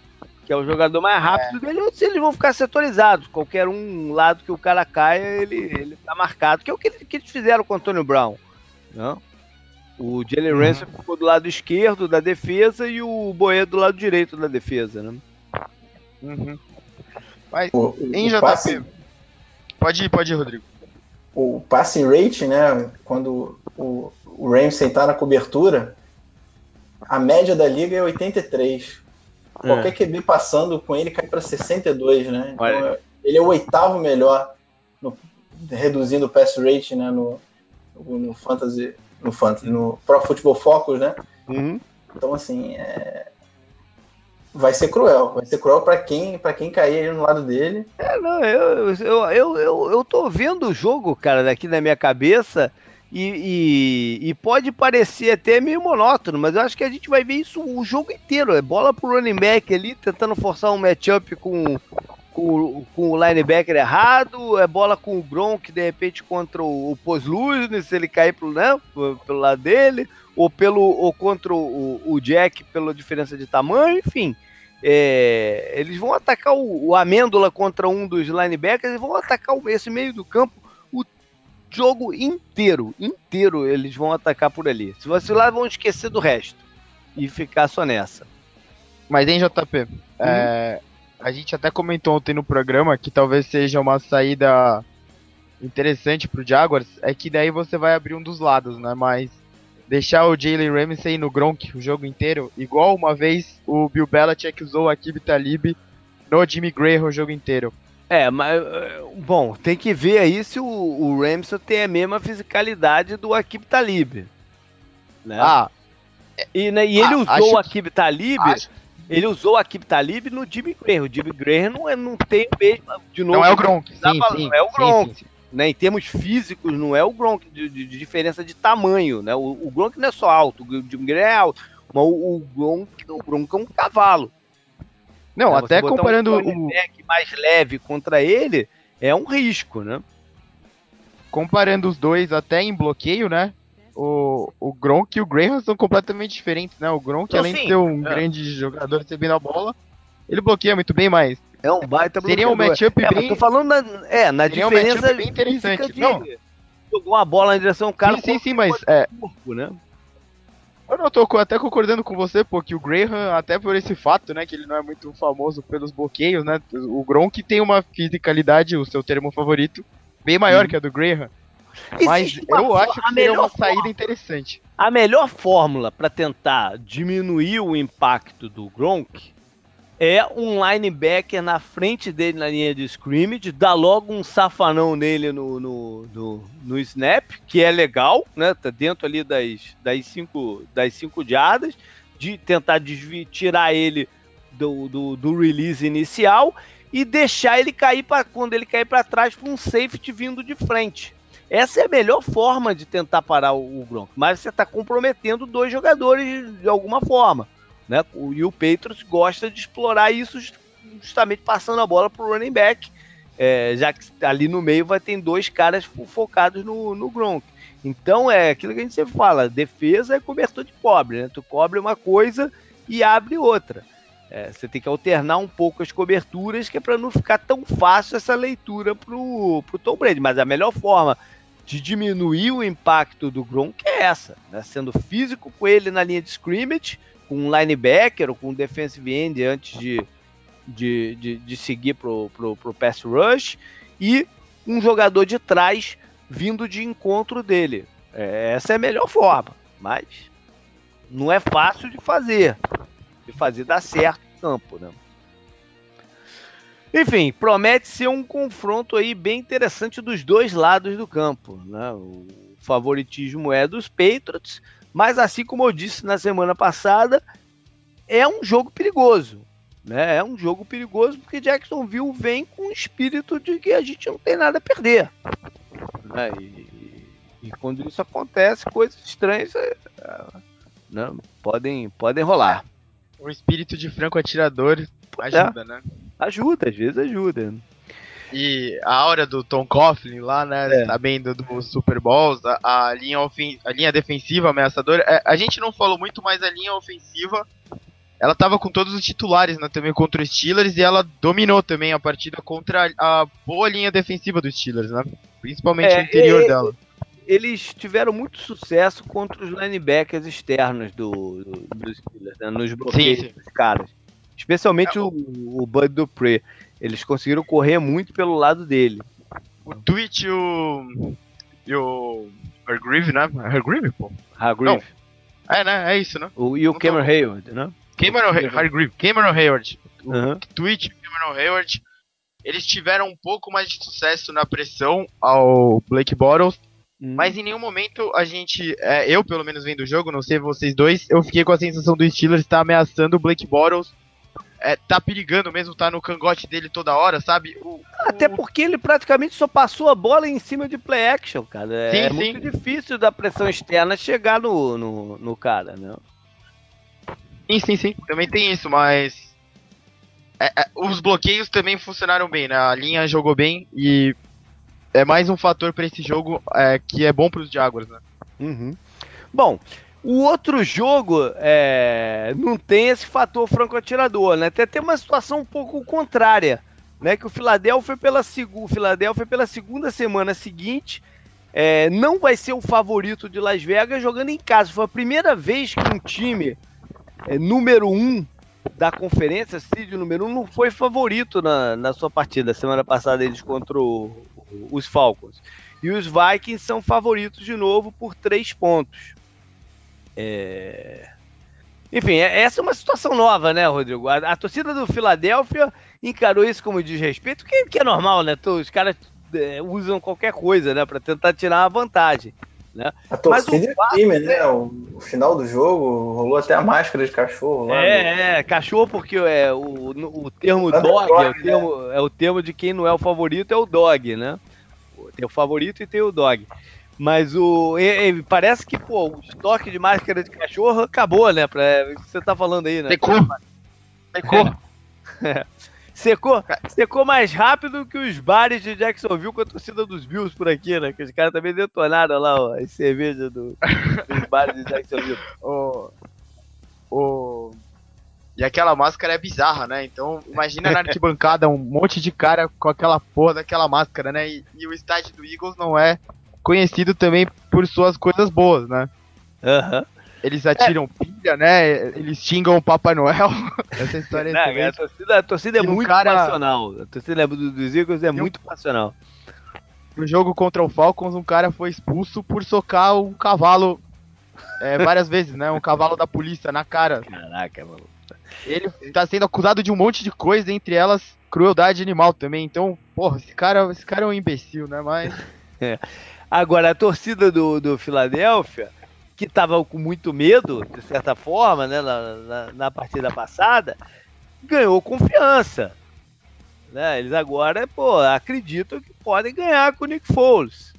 Que é o jogador mais rápido é. dele, ou se eles vão ficar setorizados. Qualquer um lado que o cara caia, ele, ele tá marcado, que é o que, que eles fizeram com o Antônio Brown. Né? O Jalen uhum. Ramsey ficou do lado esquerdo da defesa e o Boé do lado direito da defesa, né? Uhum. Mas, o, em o JP... Passe... Pode ir, pode ir, Rodrigo. O passing rate, né, quando o, o Ramsey tá na cobertura, a média da liga é 83. É. Qualquer QB passando com ele cai para 62, né? Então, Olha. ele é o oitavo melhor, no, reduzindo o pass rate, né, no, no Fantasy, no Fantasy, no Pro Football Focus, né? Uhum. Então, assim, é... vai ser cruel. Vai ser cruel para quem, pra quem cair aí no lado dele. É, não, eu, eu, eu, eu, eu tô vendo o jogo, cara, daqui na minha cabeça. E, e, e, pode parecer até meio monótono, mas eu acho que a gente vai ver isso o jogo inteiro. É bola pro running back ali, tentando forçar um matchup com, com, com o linebacker errado, é bola com o Gronk, de repente, contra o, o Posluz, se ele cair pro, né, pelo lado dele, ou, pelo, ou contra o, o Jack pela diferença de tamanho, enfim. É, eles vão atacar o, o Amêndola contra um dos linebackers, eles vão atacar esse meio do campo o jogo inteiro, inteiro eles vão atacar por ali. Se vacilar, vão esquecer do resto e ficar só nessa. Mas em JP, uhum. é, a gente até comentou ontem no programa que talvez seja uma saída interessante pro Jaguars, é que daí você vai abrir um dos lados, né? Mas deixar o Jalen Ramsey no Gronk o jogo inteiro, igual uma vez o Bill Belichick usou o Akib Talib no Jimmy Graham o jogo inteiro. É, mas, bom, tem que ver aí se o, o Ramsey tem a mesma fisicalidade do Akib Talib. Né? Ah, e, né, e ele ah, usou o Akib Talib, ele usou o Akib Talib no Jimmy Graham. O Jimmy Graham não, é, não tem o mesmo, de novo, não é o Gronk, tá sim, falando, sim, não é o Gronk. sim, sim. né, em termos físicos, não é o Gronk de, de- de diferença de tamanho, né? O, o Gronk não é só alto, o Jimmy Graham é alto, mas o, o Gronk, o Gronk é um cavalo. Não, né? Até comparando um o, mais leve contra ele é um risco, né? comparando os dois até em bloqueio, né? O, o Gronk e o Graham são completamente diferentes, né? O Gronk, Não, além sim, de ser um é. grande jogador recebendo a bola, ele bloqueia muito bem, mas É um baita seria um matchup É, bem. tô falando na, é, na Seria um diferença matchup bem interessante. de Não. jogou uma bola na direção do cara sim, sim, sim, mas é, corpo, né? eu não tô até concordando com você, pô, que o Graham, até por esse fato, né, que ele não é muito famoso pelos bloqueios, né? O Gronk tem uma fisicalidade, o seu termo favorito, bem maior Uhum. que a do Graham. Existe Mas uma eu acho que seria uma saída forma- interessante. A melhor fórmula para tentar diminuir o impacto do Gronk é um linebacker na frente dele na linha de scrimmage, dar logo um safanão nele no, no, no, no snap, que é legal, né? Tá dentro ali das, das, cinco, das cinco jardas, de tentar desvi- tirar ele do, do, do release inicial e deixar ele cair para quando ele cair para trás para um safety vindo de frente. Essa é a melhor forma de tentar parar o, o Gronk, mas você está comprometendo dois jogadores de alguma forma. Né? O- E o Patriots gosta de explorar isso just- justamente passando a bola para o running back, é, já que ali no meio vai ter dois caras fo- focados no, no Gronk. Então é aquilo que a gente sempre fala: defesa é cobertor de pobre, né? Tu cobre uma coisa e abre outra. É, você tem que alternar um pouco as coberturas, que é para não ficar tão fácil essa leitura pro, pro Tom Brady. Mas a melhor forma de diminuir o impacto do Gronk é essa, né? sendo físico com ele na linha de scrimmage, com um linebacker ou com um defensive end antes de, de, de, de seguir pro, pro, pro pass rush, e um jogador de trás vindo de encontro dele. É, essa é a melhor forma, mas não é fácil de fazer, de fazer dar certo no campo, né? Enfim, promete ser um confronto aí bem interessante dos dois lados do campo. Né? O favoritismo é dos Patriots, mas assim como eu disse na semana passada, é um jogo perigoso. Né? É um jogo perigoso porque Jacksonville vem com o espírito de que a gente não tem nada a perder. Né? E, e quando isso acontece, coisas estranhas é, é, né? podem, podem rolar. O espírito de franco atirador ajuda, né? Ajuda, às vezes ajuda. E a aura do Tom Coughlin lá, né? É. Sabendo do Super Bowls, a, a linha, ofen a linha defensiva ameaçadora. é, a gente não falou muito, mas a linha ofensiva. Ela tava com todos os titulares, né? Também contra os Steelers e ela dominou também a partida contra a, a boa linha defensiva dos Steelers, né? Principalmente É, o interior é, dela. Eles tiveram muito sucesso contra os linebackers externos do, do, dos Steelers, né? nos bloqueios Sim, sim. dos caras. Especialmente o, o Bud Dupree. Eles conseguiram correr muito pelo lado dele. O Twitch e o. E o. Hargreave, né? Hargreave, pô? Hargreave. É, né? É isso, né? O, e o Não tô- Cameron Hayward, né? Cameron Ha- Hargreave. Cameron Hayward. O Aham. Twitch e o Cameron Hayward. Eles tiveram um pouco mais de sucesso na pressão ao Blake Bottles, Hum. mas em nenhum momento a gente, é, eu pelo menos vendo o jogo, não sei vocês dois, eu fiquei com a sensação do Steelers estar ameaçando o Blake Bottles, é, tá perigando mesmo, tá no cangote dele toda hora, sabe? O- Até o- porque ele praticamente só passou a bola em cima de play action, cara. É, Sim, é sim. muito difícil da pressão externa chegar no, no, no cara, né? Sim, sim, sim, também tem isso, mas é, é, os bloqueios também funcionaram bem, né? A linha jogou bem e é mais um fator pra esse jogo é, que é bom pros Jaguars, né? Uhum. Bom, o outro jogo é, não tem esse fator franco-atirador, né? Até tem uma situação um pouco contrária, né? Que o Philadelphia pela, o Philadelphia pela segunda semana seguinte é, não vai ser o favorito de Las Vegas jogando em casa. Foi a primeira vez que um time é, número um da conferência, seed número 1, um, não foi favorito na, na sua partida. Semana passada eles contra o, os Falcons. E os Vikings são favoritos de novo por três pontos. É... Enfim, é, essa é uma situação nova, né, Rodrigo? A, a torcida do Filadélfia encarou isso como desrespeito, que, que é normal, né? Os caras é, usam qualquer coisa, né, para tentar tirar a vantagem. Né? A torcida é time, né? O, o, final do jogo rolou até a máscara de cachorro lá. É, no... é, cachorro porque é o, o termo dog, dog é, o né? termo, é o termo de quem não é o favorito, é o dog, né? Tem o favorito e tem o dog. Mas o. parece que, pô, o estoque de máscara de cachorro acabou, né? Pra, você tá falando aí, né? Secou. Secou. É. Secou, secou mais rápido que os bares de Jacksonville com a torcida dos Bills por aqui, né? Que os caras também detonaram lá ó, as cervejas do, dos bares de Jacksonville. o, o... E aquela máscara é bizarra, né? Então, imagina na arquibancada um monte de cara com aquela porra daquela máscara, né? E, e o estádio do Eagles não é conhecido também por suas coisas boas, né? Aham. Uhum. Eles atiram é. pilha, né? Eles xingam o Papai Noel. Essa história é Não, a torcida, a torcida é muito cara... passional. A torcida dos Eagles é muito passional. No jogo contra o Falcons, um cara foi expulso por socar um cavalo é, várias vezes, né? Um cavalo da polícia na cara. Caraca, mano. Ele tá sendo acusado de um monte de coisa, entre elas crueldade animal também. Então, porra, esse cara, esse cara é um imbecil, né? Mas. É. Agora, a torcida do, do Filadélfia que estava com muito medo, de certa forma, né, na, na, na partida passada, ganhou confiança. Né? Eles agora, pô, acreditam que podem ganhar com o Nick Foles.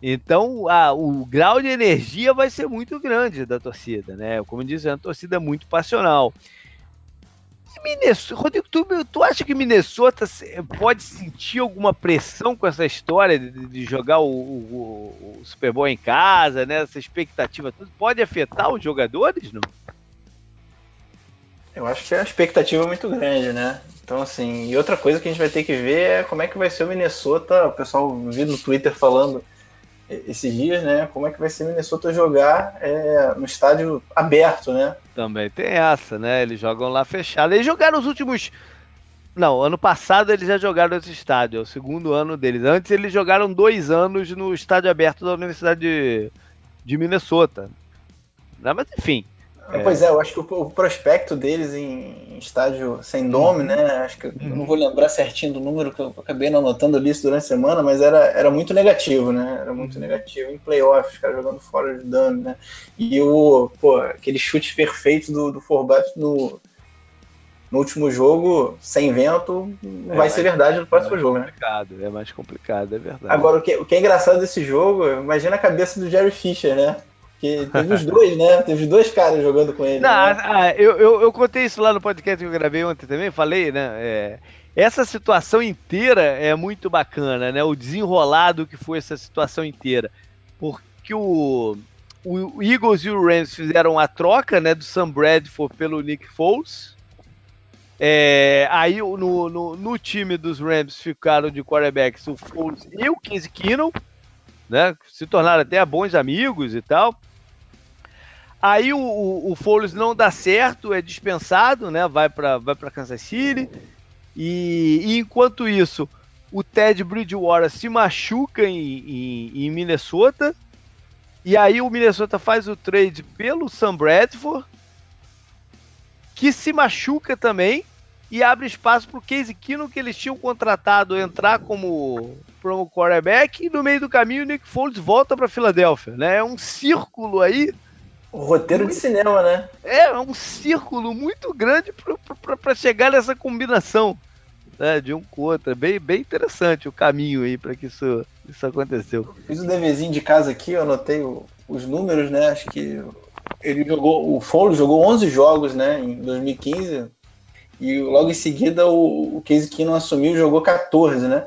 Então, a, o grau de energia vai ser muito grande da torcida, né? Como disse, é uma torcida muito passional. Minnesota, Rodrigo, tu, tu acha que Minnesota pode sentir alguma pressão com essa história de, de jogar o, o, o, Super Bowl em casa, né? Essa expectativa tudo pode afetar os jogadores, não? Eu acho que a expectativa é muito grande, né? Então, assim, e outra coisa que a gente vai ter que ver é como é que vai ser o Minnesota. O pessoal vi no Twitter falando esses dias, né? Como é que vai ser Minnesota jogar é, no estádio aberto, né? Também tem essa, né? Eles jogam lá fechado. Eles jogaram os últimos. Não, ano passado eles já jogaram esse estádio, é o segundo ano deles. Antes eles jogaram dois anos no estádio aberto da Universidade de, de Minnesota. Mas enfim, é. Pois é, eu acho que o, o prospecto deles em, em, estádio sem nome, uhum. né? Acho que uhum. eu não vou lembrar certinho do número que eu acabei não anotando ali durante a semana, mas era, era muito negativo, né? Era muito uhum. negativo em playoffs, cara jogando fora de dano, né? E o, pô, aquele chute perfeito do, do Forbat no, no último jogo, sem vento, não é vai ser verdade no próximo é jogo, né? É mais complicado, é verdade. Agora, o que, o que é engraçado desse jogo, imagina a cabeça do Jerry Fisher, né? Porque teve os dois, né? Teve os dois caras jogando com ele. Não, né? ah, eu, eu, eu, contei isso lá no podcast que eu gravei ontem também, falei, né? É, essa situação inteira é muito bacana, né? O desenrolado que foi essa situação inteira. Porque o, o Eagles e o Rams fizeram a troca, né? Do Sam Bradford pelo Nick Foles. É, aí no, no, no, time dos Rams ficaram de quarterbacks o Foles e o Casey Keenum, né? Se tornaram até bons amigos e tal. Aí o, o, o Foles não dá certo, é dispensado, né? Vai para vai Kansas City. E, e, enquanto isso, o Ted Bridgewater se machuca em, em, em, Minnesota. E aí o Minnesota faz o trade pelo Sam Bradford, que se machuca também e abre espaço para o Case Keenum que eles tinham contratado entrar como promo quarterback. E no meio do caminho o Nick Foles volta para Filadélfia, né? É um círculo aí o roteiro muito... de cinema, né? É, é um círculo muito grande para chegar nessa combinação né, de um com o outro. É bem, bem interessante o caminho aí para que isso, isso aconteceu. Fiz o um deverzinho de casa aqui, eu anotei o, os números, né? Acho que ele jogou, o Folo jogou 11 jogos, né, em 2015. E logo em seguida o, o Casey Keenum assumiu e jogou 14, né?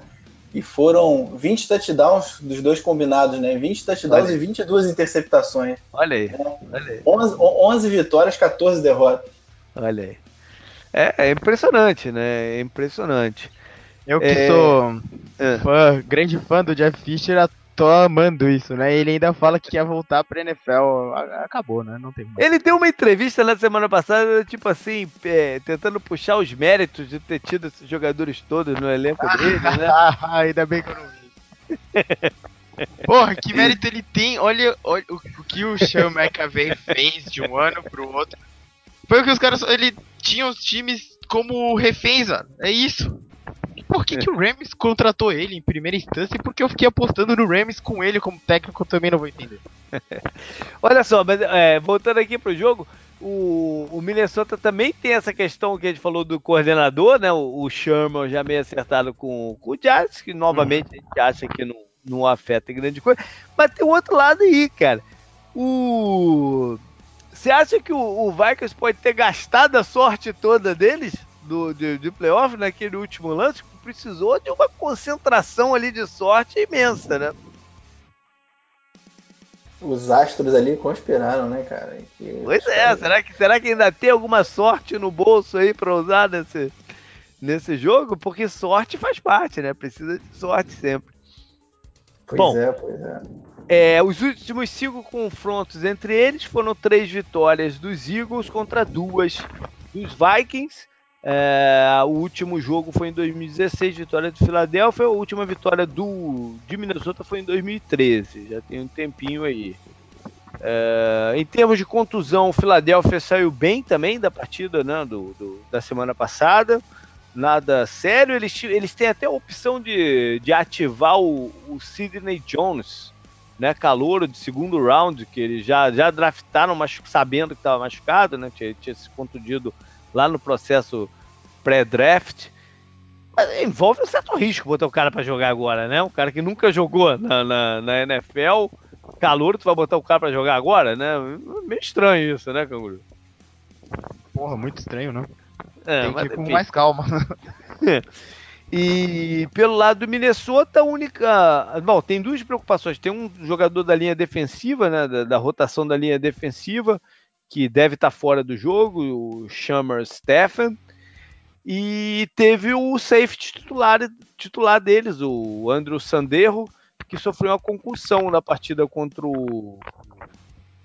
E foram 20 touchdowns dos dois combinados, né? 20 touchdowns e 22 interceptações. Olha aí. É, olha aí. 11, 11 vitórias, 14 derrotas. Olha aí. É, é impressionante, né? É impressionante. Eu que é... sou é. Fã, grande fã do Jeff Fisher, tô amando isso, né? Ele ainda fala que quer voltar pra NFL. Acabou, né? Não tem mais. Ele deu uma entrevista na semana passada, tipo assim, é, tentando puxar os méritos de ter tido esses jogadores todos no elenco dele, né? ainda bem que eu não vi. Porra, que mérito ele tem. Olha, olha o, o, que o Sean McAvey fez de um ano pro outro. Foi o que os caras. Ele tinha os times como reféns, mano. É isso. Por que, que o Rams contratou ele em primeira instância e por que eu fiquei apostando no Rams com ele como técnico, eu também não vou entender. Olha só, mas é, voltando aqui pro jogo, o, o, Minnesota também tem essa questão que a gente falou do coordenador, né? O, o Sherman já meio acertado com, com o Jazz, que novamente a gente acha que não, não afeta grande coisa. Mas tem o outro lado aí, cara. O. Você acha que o, o Vikings pode ter gastado a sorte toda deles do, de, de playoff naquele último lance? Precisou de uma concentração ali de sorte imensa, né? Os astros ali conspiraram, né, cara? Que pois é, será que, será que ainda tem alguma sorte no bolso aí para usar nesse, nesse jogo? Porque sorte faz parte, né? Precisa de sorte sempre. Pois Bom, é, pois é. É, os últimos cinco confrontos entre eles foram três vitórias dos Eagles contra duas dos Vikings. É, o último jogo foi em 2016, vitória do Philadelphia. A última vitória do de Minnesota foi em 2013. Já tem um tempinho aí. É, em termos de contusão, o Philadelphia saiu bem também da partida né, do, do, da semana passada. Nada sério. Eles, eles têm até a opção de, de ativar o, o Sidney Jones, né, calouro de segundo round, que eles já, já draftaram sabendo que estava machucado, né, tinha, tinha se contundido lá no processo pré-draft. Envolve um certo risco botar o cara para jogar agora, né? Um cara que nunca jogou na, na, na NFL, calor, tu vai botar o cara para jogar agora, né? Meio estranho isso, né, Canguru? Porra, muito estranho, né? É, Tem que ir com mais calma. E pelo lado do Minnesota, a única. Bom, tem duas preocupações. Tem um jogador da linha defensiva, né? Da, da rotação da linha defensiva, que deve estar fora do jogo, o Shammer Stephen. E teve o safety titular, titular deles, o Andrew Sanderro, que sofreu uma concussão na partida contra o,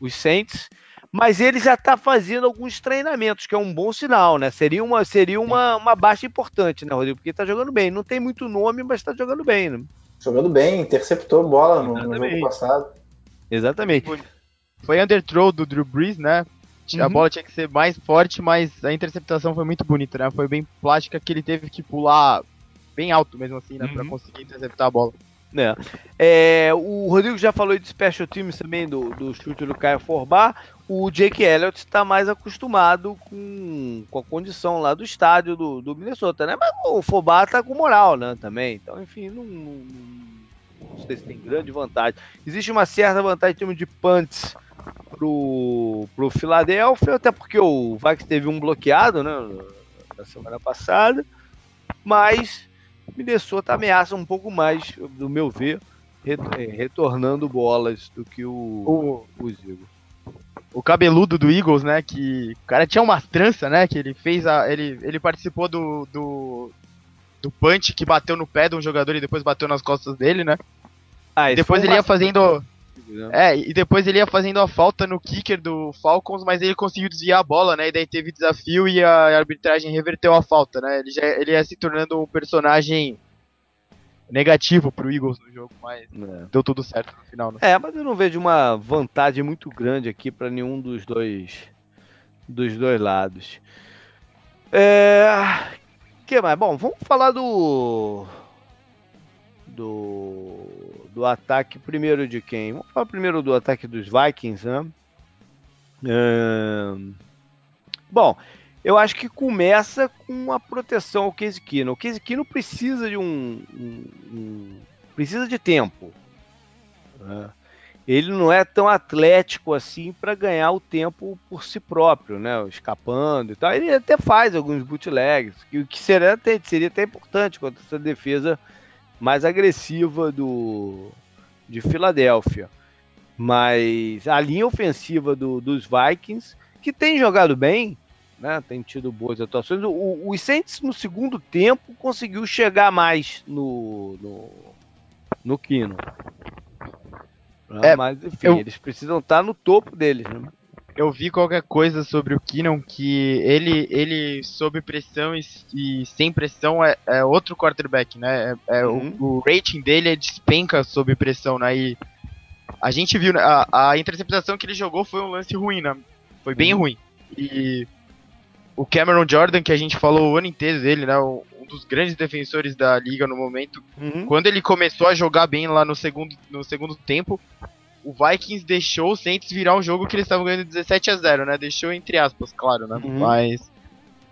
os Saints. Mas ele já está fazendo alguns treinamentos, que é um bom sinal, né? Seria uma, seria uma, uma baixa importante, né, Rodrigo? Porque está jogando bem. Não tem muito nome, mas está jogando bem, né? Jogando bem, interceptou bola no, no jogo passado. Exatamente. Foi, foi underthrow do Drew Brees, né? Uhum. A bola tinha que ser mais forte, mas a interceptação foi muito bonita, né? Foi bem plástica que ele teve que pular bem alto mesmo assim, né? Uhum. Pra conseguir interceptar a bola. É. é. o Rodrigo já falou de special teams também, do, do chute do Caio Forbar. O Jake Elliott está mais acostumado com, com a condição lá do estádio do, do Minnesota, né? Mas o Forbar tá com moral, né? Também. Então, enfim, não, não, não sei se tem grande vantagem. Existe uma certa vantagem em termos de punts pro, pro Philadelphia, até porque o Vikings teve um bloqueado, né, na semana passada, mas Minnesota ameaça um pouco mais, do meu ver, é, retornando bolas do que o, o, os Eagles. O cabeludo do Eagles, né, que o cara tinha uma trança, né, que ele fez a, ele, ele participou do, do do punch que bateu no pé de um jogador e depois bateu nas costas dele, né? Ah, depois ele ia fazendo? É, e depois ele ia fazendo a falta no kicker do Falcons, mas ele conseguiu desviar a bola, né? E daí teve desafio e a arbitragem reverteu a falta, né? Ele, já, ele ia se tornando um personagem negativo pro Eagles no jogo, mas é. deu tudo certo no final. Né? É, mas eu não vejo uma vantagem muito grande aqui para nenhum dos dois dos dois lados. É, que mais? Bom, vamos falar do do do ataque primeiro de quem? Vamos falar primeiro do ataque dos Vikings, né? bom, eu acho que começa com a proteção ao Case Keenum. O Case Keenum precisa de um, um, um precisa de tempo. Né? Ele não é tão atlético assim para ganhar o tempo por si próprio, né? Escapando e tal. Ele até faz alguns bootlegs, o que seria até, seria até importante contra essa defesa mais agressiva do de Filadélfia. Mas a linha ofensiva do, dos Vikings, que tem jogado bem, né, tem tido boas atuações. O, o Saints no segundo tempo conseguiu chegar mais no no, no Kino. É, Mas, enfim, eu... eles precisam estar no topo deles. Né? Eu vi qualquer coisa sobre o Keenan que ele, ele sob pressão e, e sem pressão é, é, outro quarterback, né? É, é uhum. o, o, rating dele é despenca sob pressão, né? E a gente viu, né, a, a interceptação que ele jogou foi um lance ruim, né? Foi bem uhum. ruim. E o Cameron Jordan, que a gente falou o ano inteiro dele, né? Um dos grandes defensores da liga no momento. Uhum. Quando ele começou a jogar bem lá no segundo, no segundo tempo, o Vikings deixou o Saints virar um jogo que eles estavam ganhando 17 a 0, né? Deixou entre aspas, claro, né? Uhum. Mas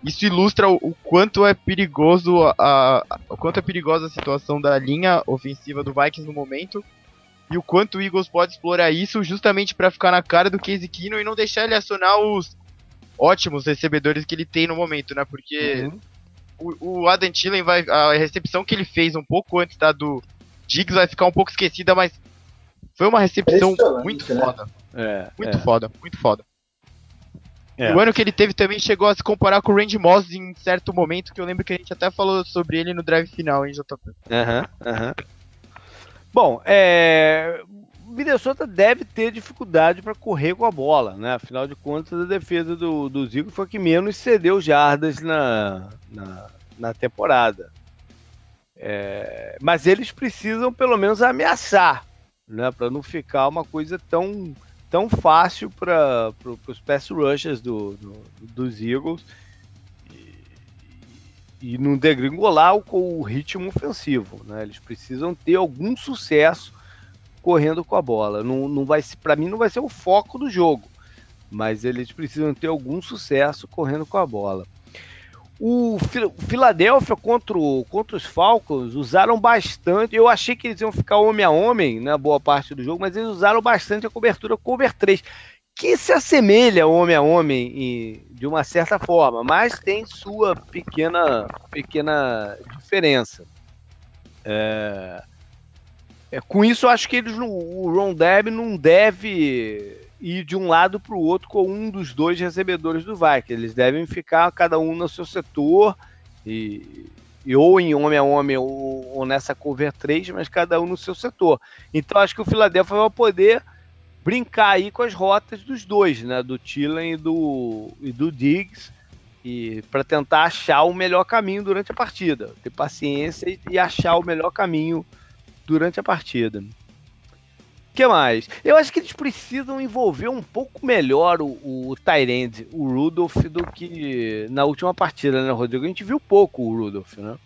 isso ilustra o, o, quanto é perigoso a, a, o quanto é perigosa a situação da linha ofensiva do Vikings no momento e o quanto o Eagles pode explorar isso justamente para ficar na cara do Casey Keenum e não deixar ele acionar os ótimos recebedores que ele tem no momento, né? Porque uhum. o, o Adam Thielen vai a recepção que ele fez um pouco antes da do Diggs vai ficar um pouco esquecida, mas foi uma recepção muito né? foda. É, muito é. foda, muito foda. É. O ano que ele teve também chegou a se comparar com o Randy Moss em certo momento, que eu lembro que a gente até falou sobre ele no drive final, hein, JP? Aham, uhum, aham. Uhum. Bom, é... Minnesota deve ter dificuldade para correr com a bola, né? Afinal de contas, a defesa do, do Zico foi a que menos cedeu jardas na, na, na temporada. É... Mas eles precisam pelo menos ameaçar né, para não ficar uma coisa tão, tão fácil para pro, os pass rushers do, do, dos Eagles e, e não degringolar o, o ritmo ofensivo. Né? Eles precisam ter algum sucesso correndo com a bola. Não, não vai para mim não vai ser o foco do jogo, mas eles precisam ter algum sucesso correndo com a bola. O Philadelphia contra, o, contra os Falcons usaram bastante. Eu achei que eles iam ficar homem a homem na né, boa parte do jogo, mas eles usaram bastante a cobertura cover 3, que se assemelha homem a homem em, de uma certa forma, mas tem sua pequena, pequena diferença. É, é, com isso, eu acho que eles, o Ron Deb não deve ir de um lado para o outro com um dos dois recebedores do Vikings. Eles devem ficar cada um no seu setor e, e ou em homem a homem ou, ou, nessa cover 3, mas cada um no seu setor. Então acho que o Philadelphia vai poder brincar aí com as rotas dos dois, né, do Tillen e do e do Diggs. E para tentar achar o melhor caminho durante a partida, ter paciência e, e achar o melhor caminho durante a partida que mais? Eu acho que eles precisam envolver um pouco melhor o, o Tyrande, o Rudolph, do que na última partida, né, Rodrigo? A gente viu pouco o Rudolph, né?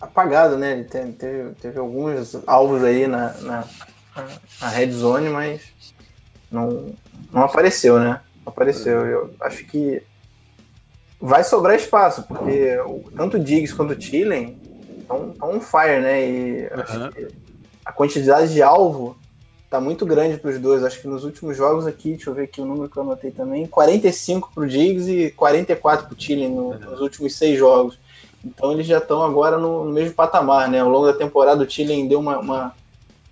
Apagado, né? Ele teve, teve, alguns alvos aí na, na, na red zone, mas não, não apareceu, né? Não apareceu. Eu acho que vai sobrar espaço, porque tanto o Diggs quanto o Tillen estão on fire, né? E uhum. acho que a quantidade de alvo tá muito grande para os dois. Acho que nos últimos jogos aqui, deixa eu ver aqui o número que eu anotei também, 45 para o Diggs e 44 para o Tillen no, nos últimos seis jogos. Então eles já estão agora no, no, mesmo patamar, né? Ao longo da temporada o Tillen deu uma, uma,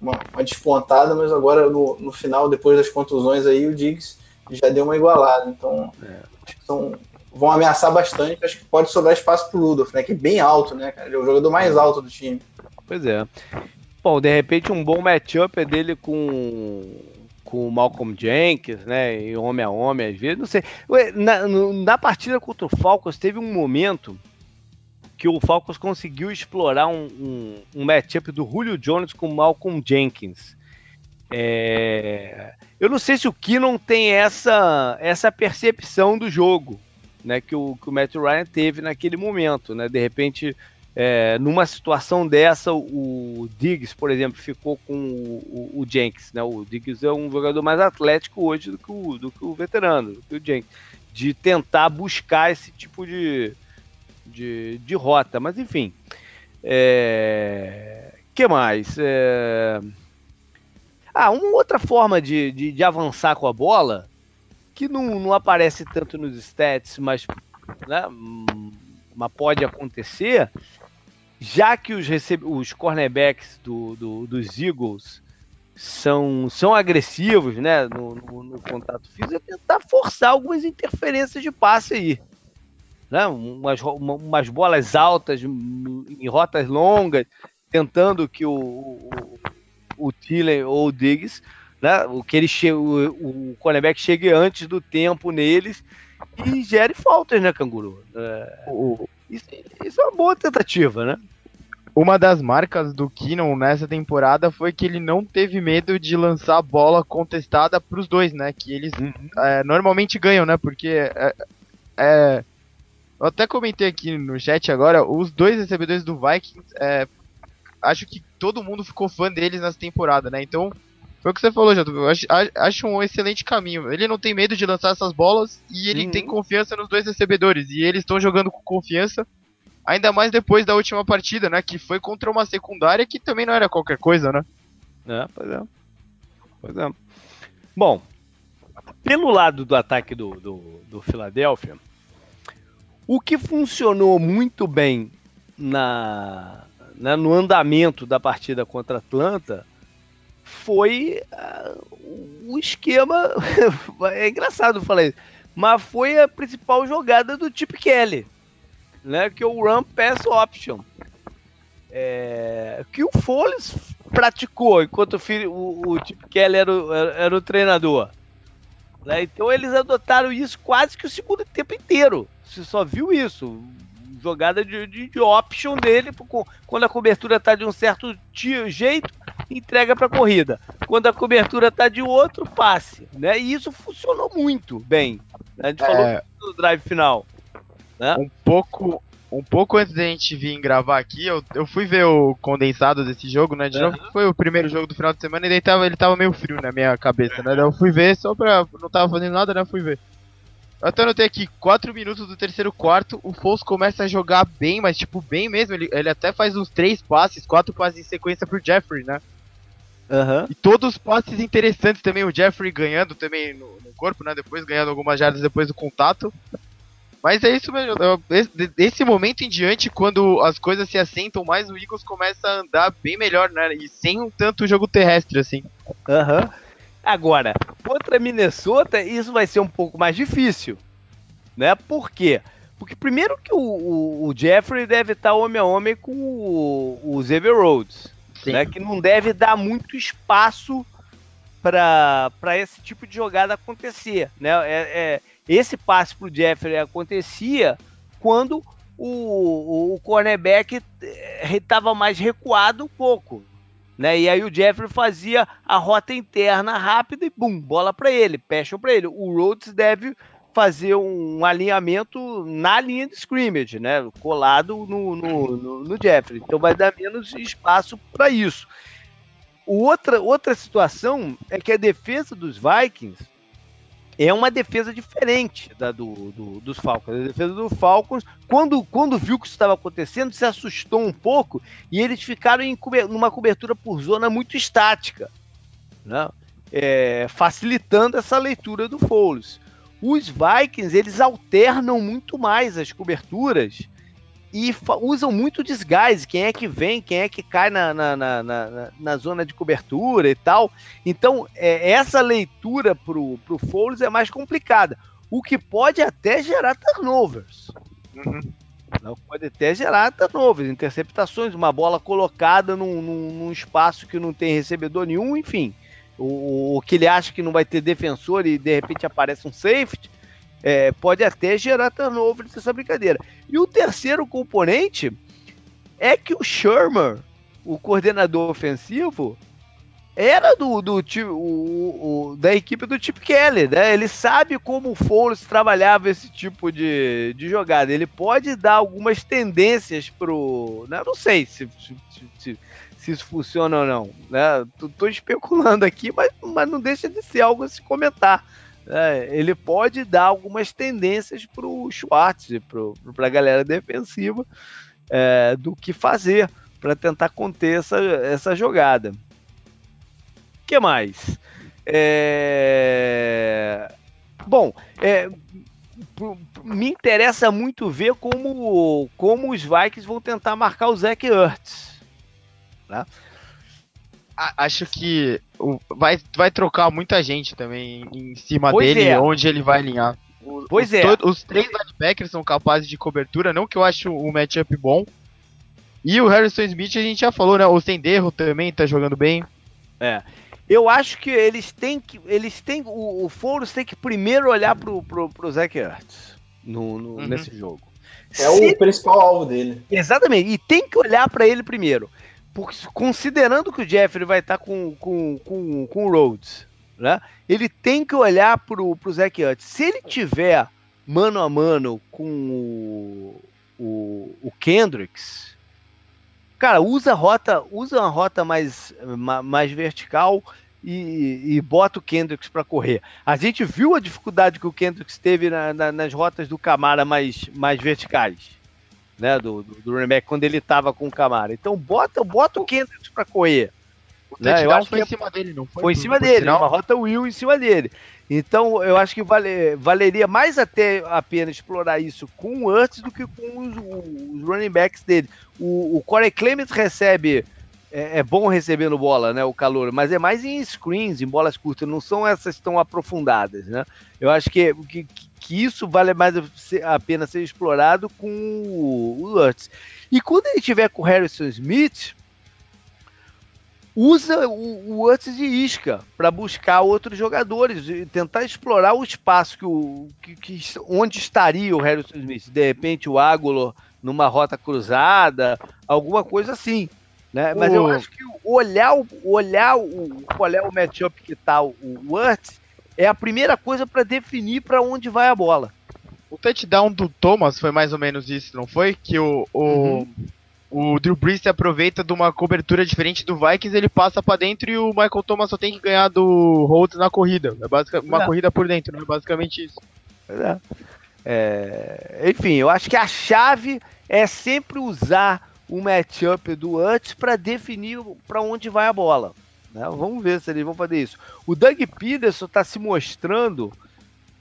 uma, uma despontada, mas agora no, no, final, depois das contusões aí, o Diggs já deu uma igualada. Então é. são, vão ameaçar bastante. Acho que pode sobrar espaço para o Rudolph, né? Que é bem alto, né, cara? Ele é o jogador mais alto do time. Pois é. Bom, de repente um bom matchup é dele com com o Malcolm Jenkins, né? E homem a homem, às vezes, não sei. Na, na partida contra o Falcons, teve um momento que o Falcons conseguiu explorar um, um, um matchup do Julio Jones com o Malcolm Jenkins. É... Eu não sei se o Keenan tem essa, essa percepção do jogo, né? Que o, que o Matt Ryan teve naquele momento, né? De repente é, numa situação dessa, o Diggs, por exemplo, ficou com o, o, o, Jenks. Né? O Diggs é um jogador mais atlético hoje do que o, do que o veterano, do que o Jenks. De tentar buscar esse tipo de, de, de rota. Mas, enfim. É... que mais? É... Ah, uma outra forma de, de, de, avançar com a bola, que não, não aparece tanto nos stats, mas, né, mas pode acontecer, já que os, os cornerbacks do, do, dos Eagles são, são agressivos né, no, no, no, contato físico, é tentar forçar algumas interferências de passe aí. Né? Umas, umas bolas altas em rotas longas, tentando que o, o, o Thielen ou o Diggs, né? O que ele che o, o cornerback chegue antes do tempo neles e gere faltas, né, Canguru? É, isso, isso, é uma boa tentativa, né? Uma das marcas do Keenan nessa temporada foi que ele não teve medo de lançar a bola contestada para os dois, né? Que eles uhum. é, normalmente ganham, né? Porque é, é, eu até comentei aqui no chat agora, os dois recebedores do Vikings, é, acho que todo mundo ficou fã deles nessa temporada, né? Então, foi o que você falou, Jato. Acho, acho, um excelente caminho. Ele não tem medo de lançar essas bolas e ele uhum. tem confiança nos dois recebedores. E eles estão jogando com confiança, ainda mais depois da última partida, né? Que foi contra uma secundária que também não era qualquer coisa, né? É, pois é. Pois é. Bom, pelo lado do ataque do, do, do Philadelphia, o que funcionou muito bem na, na, no andamento da partida contra Atlanta foi uh, o esquema. é engraçado falar isso, mas foi a principal jogada do Chip Kelly, né? Que é o Run Pass Option. É, que o Foles praticou enquanto o, filho, o, o Chip Kelly era o, era, era o treinador. Né? Então eles adotaram isso quase que o segundo tempo inteiro. Você só viu isso jogada de, de, de option dele, quando a cobertura está de um certo jeito, entrega para corrida. Quando a cobertura está de outro, passe. Né? E isso funcionou muito bem. A gente é... falou do drive final. Né? Um pouco. Um pouco antes da gente vir gravar aqui, eu, eu fui ver o condensado desse jogo, né? De uhum. novo, foi o primeiro jogo do final de semana e daí tava, ele tava meio frio na minha cabeça, né? Eu fui ver só pra. Não tava fazendo nada, né? Fui ver. Eu até anotei aqui, 4 minutos do terceiro quarto, o Foles começa a jogar bem, mas tipo, bem mesmo. Ele, ele até faz uns 3 passes, 4 passes em sequência pro Jeffrey, né? Uhum. E todos os passes interessantes também, o Jeffrey ganhando também no, no, corpo, né? Depois ganhando algumas jardas depois do contato. Mas é isso mesmo. Desse momento em diante, quando as coisas se assentam mais, o Eagles começa a andar bem melhor, né? E sem um tanto jogo terrestre, assim. Aham. Uhum. Agora, contra Minnesota, isso vai ser um pouco mais difícil. Né? Por quê? Porque primeiro que o, o, o Jeffrey deve estar homem a homem com o, o Xavier Rhodes. Né? Que não deve dar muito espaço para esse tipo de jogada acontecer. Né? É, é esse passe para o Jeffrey acontecia quando o, o, o cornerback estava mais recuado um pouco. Né? E aí o Jeffrey fazia a rota interna rápida e bum, bola para ele, pecha para ele. O Rhodes deve fazer um alinhamento na linha de scrimmage, né? Colado no, no, no, no Jeffrey. Então vai dar menos espaço para isso. Outra, outra situação é que a defesa dos Vikings é uma defesa diferente da do, do, dos Falcons. A defesa do Falcons, quando, quando viu que isso estava acontecendo, se assustou um pouco e eles ficaram em numa cobertura por zona muito estática, né? É, facilitando essa leitura do Foles. Os Vikings eles alternam muito mais as coberturas e usam muito desgaste. Quem é que vem, quem é que cai na, na, na, na, na zona de cobertura e tal. Então, é, essa leitura pro, pro Foles é mais complicada. O que pode até gerar turnovers. Uhum. Não, pode até gerar turnovers, interceptações, uma bola colocada num, num, num espaço que não tem recebedor nenhum, enfim. O, o, que ele acha que não vai ter defensor e de repente aparece um safety é, pode até gerar turnover nessa brincadeira. E o terceiro componente é que o Shermer, o coordenador ofensivo, era do, do o, o, da equipe do Chip Kelly, né? Ele sabe como o Foles trabalhava esse tipo de, de jogada. Ele pode dar algumas tendências pro. Né? Não sei se, se, se, se, isso funciona ou não. Né? Tô, tô especulando aqui, mas, mas não deixa de ser algo a se comentar é, ele pode dar algumas tendências para o Schwartz, para a galera defensiva, é, do que fazer para tentar conter essa, essa jogada. O que mais? É... Bom, é, me interessa muito ver como, como os Vikings vão tentar marcar o Zach Ertz. Né? Acho que vai, vai trocar muita gente também em cima pois dele, é. onde ele vai alinhar. Pois os, é. os três linebackers são capazes de cobertura, não que eu acho o matchup bom. E o Harrison Smith a gente já falou, né? O Senderro também tá jogando bem. É. Eu acho que eles têm que. Eles têm. O, o Foros tem que primeiro olhar pro, pro, pro Zach Ertz no, no uhum. nesse jogo. É Se o principal alvo dele. Exatamente. E tem que olhar para ele primeiro. Porque, considerando que o Jeffrey vai estar tá com, com, com, com o Rhodes, né? Ele tem que olhar pro, pro Zach Ertz. Se ele tiver mano a mano com o, o, o Kendricks, cara, usa rota, usa uma rota mais, mais vertical e, e bota o Kendricks para correr. A gente viu a dificuldade que o Kendricks teve na, na, nas rotas do Camara mais, mais verticais, né? Do, do, do Remack, quando ele estava com o Camara. Então bota, bota o Kendricks para correr. O né? Eu acho foi que em cima dele, não foi? Foi em cima dele, uma rota Will em cima dele. Então eu acho que vale, valeria mais até a pena explorar isso com o Hurts do que com os, os running backs dele. O, o Corey Clement recebe é, é, bom recebendo bola, né? O calor, mas é mais em screens, em bolas curtas, não são essas tão aprofundadas, né? Eu acho que, que, que isso vale mais a pena ser explorado com o, Lutz. E quando ele tiver com o Harrison Smith, usa o, o de isca para buscar outros jogadores e tentar explorar o espaço que o, que, que, onde estaria o Harrison Smith. De repente, o Águlo numa rota cruzada, alguma coisa assim. Né? Mas eu acho que olhar, olhar o, qual é o matchup que tá o, o é a primeira coisa para definir para onde vai a bola. O touchdown do Thomas foi mais ou menos isso, não foi? Que o, o, uhum. o Drew Brees se aproveita de uma cobertura diferente do Vikings, ele passa para dentro e o Michael Thomas só tem que ganhar do Holtz na corrida. É basicamente uma é. corrida por dentro, não é basicamente isso. É. É, enfim, eu acho que a chave é sempre usar o matchup do antes para definir para onde vai a bola. Né? Vamos ver se eles vão fazer isso. O Doug Peterson está se mostrando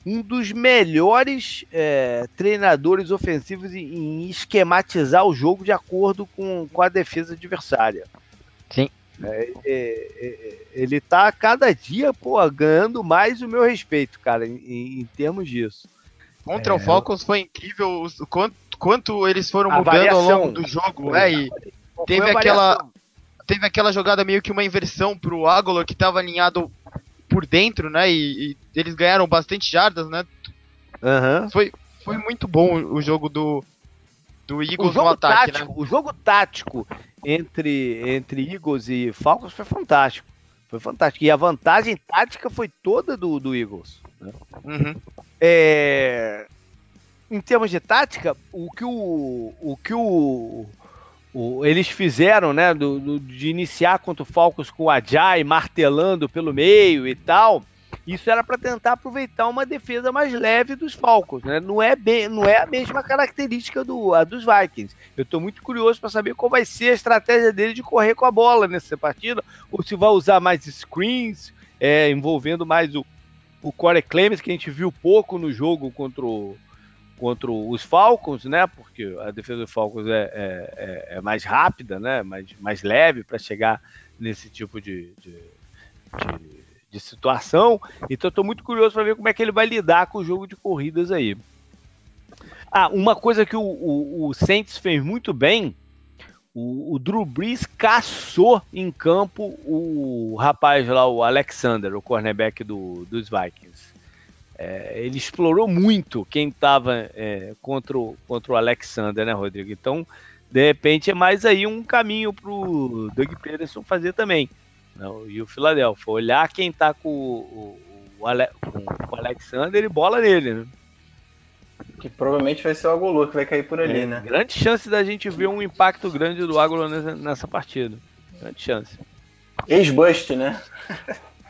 um dos melhores é, treinadores ofensivos em, em, esquematizar o jogo de acordo com, com a defesa adversária. Sim. É, é, é ele está cada dia pô, ganhando mais o meu respeito, cara, em, em termos disso. Contra o é. Falcons foi incrível o quanto, quanto eles foram mudando variação. ao longo do jogo, né? E teve aquela, teve aquela jogada meio que uma inversão pro Agolor que estava alinhado por dentro, né? E, e, eles ganharam bastante jardas, né? Uhum. Foi, foi muito bom o jogo do, do Eagles no ataque, tático, né? O jogo tático entre, entre Eagles e Falcons foi fantástico. Foi fantástico. E a vantagem tática foi toda do, do Eagles. Né? Uhum. É, em termos de tática, o que o, o que o, o eles fizeram, né, do, do, de iniciar contra o Falcons com o Ajay martelando pelo meio e tal, isso era para tentar aproveitar uma defesa mais leve dos Falcons, né? Não é bem, não é a mesma característica do a dos Vikings. Eu estou muito curioso para saber qual vai ser a estratégia dele de correr com a bola nessa partida, ou se vai usar mais screens, é, envolvendo mais o o Corey Clemens, que a gente viu pouco no jogo contra, o, contra os Falcons, né? Porque a defesa dos Falcons é, é, é, é mais rápida, né? Mais, mais leve para chegar nesse tipo de, de, de, de situação. Então estou muito curioso para ver como é que ele vai lidar com o jogo de corridas aí. Ah, uma coisa que o, o, o Saints fez muito bem o, o, Drew Brees caçou em campo o rapaz lá, o Alexander, o cornerback do, dos Vikings. É, ele explorou muito quem estava é, contra, o, contra o Alexander, né, Rodrigo? Então, de repente, é mais aí um caminho para o Doug Peterson fazer também. Não, né? e o Philadelphia, olhar quem está com, o, o, com o Alexander e bola nele, né? Que provavelmente vai ser o Agolô que vai cair por ali, é, né? Grande chance da gente ver um impacto grande do Agolô nessa, nessa partida. Grande chance. Ex-bust, né?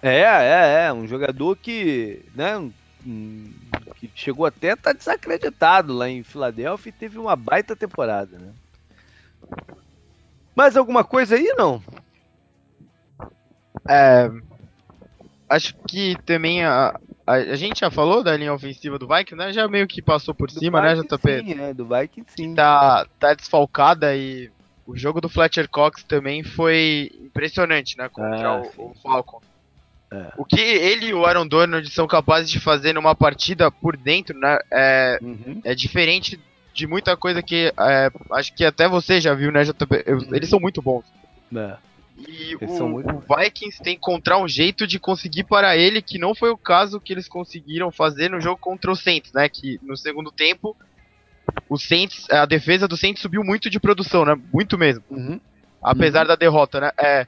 é, é, é. Um jogador que, né, que chegou até a estar tá desacreditado lá em Filadélfia e teve uma baita temporada, né? Mais alguma coisa aí, não? É, acho que também a, a, a, gente já falou da linha ofensiva do Vikings, né? Já meio que passou por do cima, né, Vikings, né, JP? Sim, é, do Vikings sim. Tá, tá desfalcada e o jogo do Fletcher Cox também foi impressionante, né? Contra ah, o, o, Falcon. É. O que ele e o Aaron Donald são capazes de fazer numa partida por dentro, né? É, uhum. é diferente de muita coisa que é, acho que até você já viu, né, JP? Uhum. Eles são muito bons. É. E o, muito... o, Vikings tem que encontrar um jeito de conseguir para ele, que não foi o caso que eles conseguiram fazer no jogo contra o Saints, né? Que no segundo tempo, o Saints, a defesa do Saints subiu muito de produção, né? Muito mesmo. Uhum. Apesar uhum. da derrota, né? É,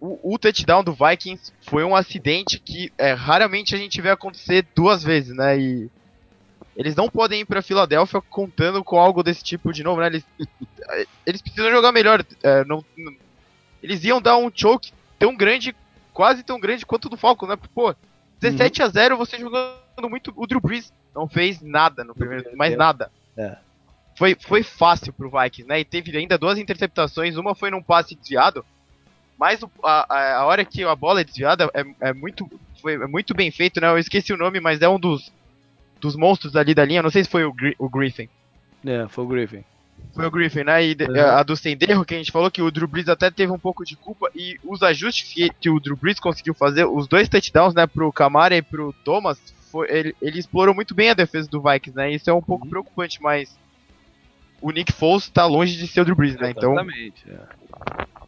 o, o, touchdown do Vikings foi um acidente que é, raramente a gente vê acontecer duas vezes, né? E eles não podem ir para Filadélfia contando com algo desse tipo de novo, né? Eles, eles precisam jogar melhor. É, não, não, eles iam dar um choke tão grande, quase tão grande quanto o do Falcon, né? Pô, 17 uhum. a 0 você jogando muito. O Drew Brees não fez nada no primeiro, mais nada. É. Foi, foi fácil pro Vikings, né? E teve ainda duas interceptações, uma foi num passe desviado, mas a, a hora que a bola é desviada é, é, muito, foi, é muito bem feito, né? Eu esqueci o nome, mas é um dos, dos monstros ali da linha, não sei se foi o, Gri o Griffin. É, foi o Griffin. Foi o Griffin, né? E uhum. a do Senderro, que a gente falou que o Drew Brees até teve um pouco de culpa. E os ajustes que, que o Drew Brees conseguiu fazer, os dois touchdowns, né, pro Camara e pro Thomas, foi, ele, ele explorou muito bem a defesa do Vikings, né? Isso é um pouco uhum. preocupante, mas o Nick Foles tá longe de ser o Drew Brees, né? Então Exatamente. É.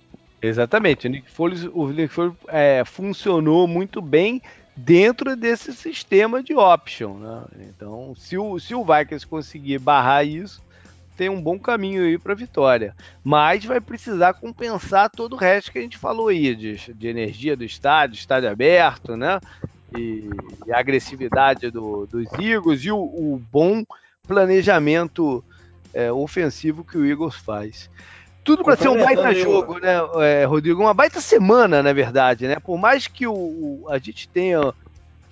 Exatamente. O Nick Foles, o Nick Foles é, funcionou muito bem dentro desse sistema de option, né? Então, se o, se o Vikings conseguir barrar isso, tem um bom caminho aí para vitória. Mas vai precisar compensar todo o resto que a gente falou aí, de, de energia do estádio, estádio aberto, né? E, e a agressividade do, dos Eagles e o, o bom planejamento é, ofensivo que o Eagles faz. Tudo para ser um baita jogo, né, é, Rodrigo? Uma baita semana, na verdade, né? Por mais que o, o a gente tenha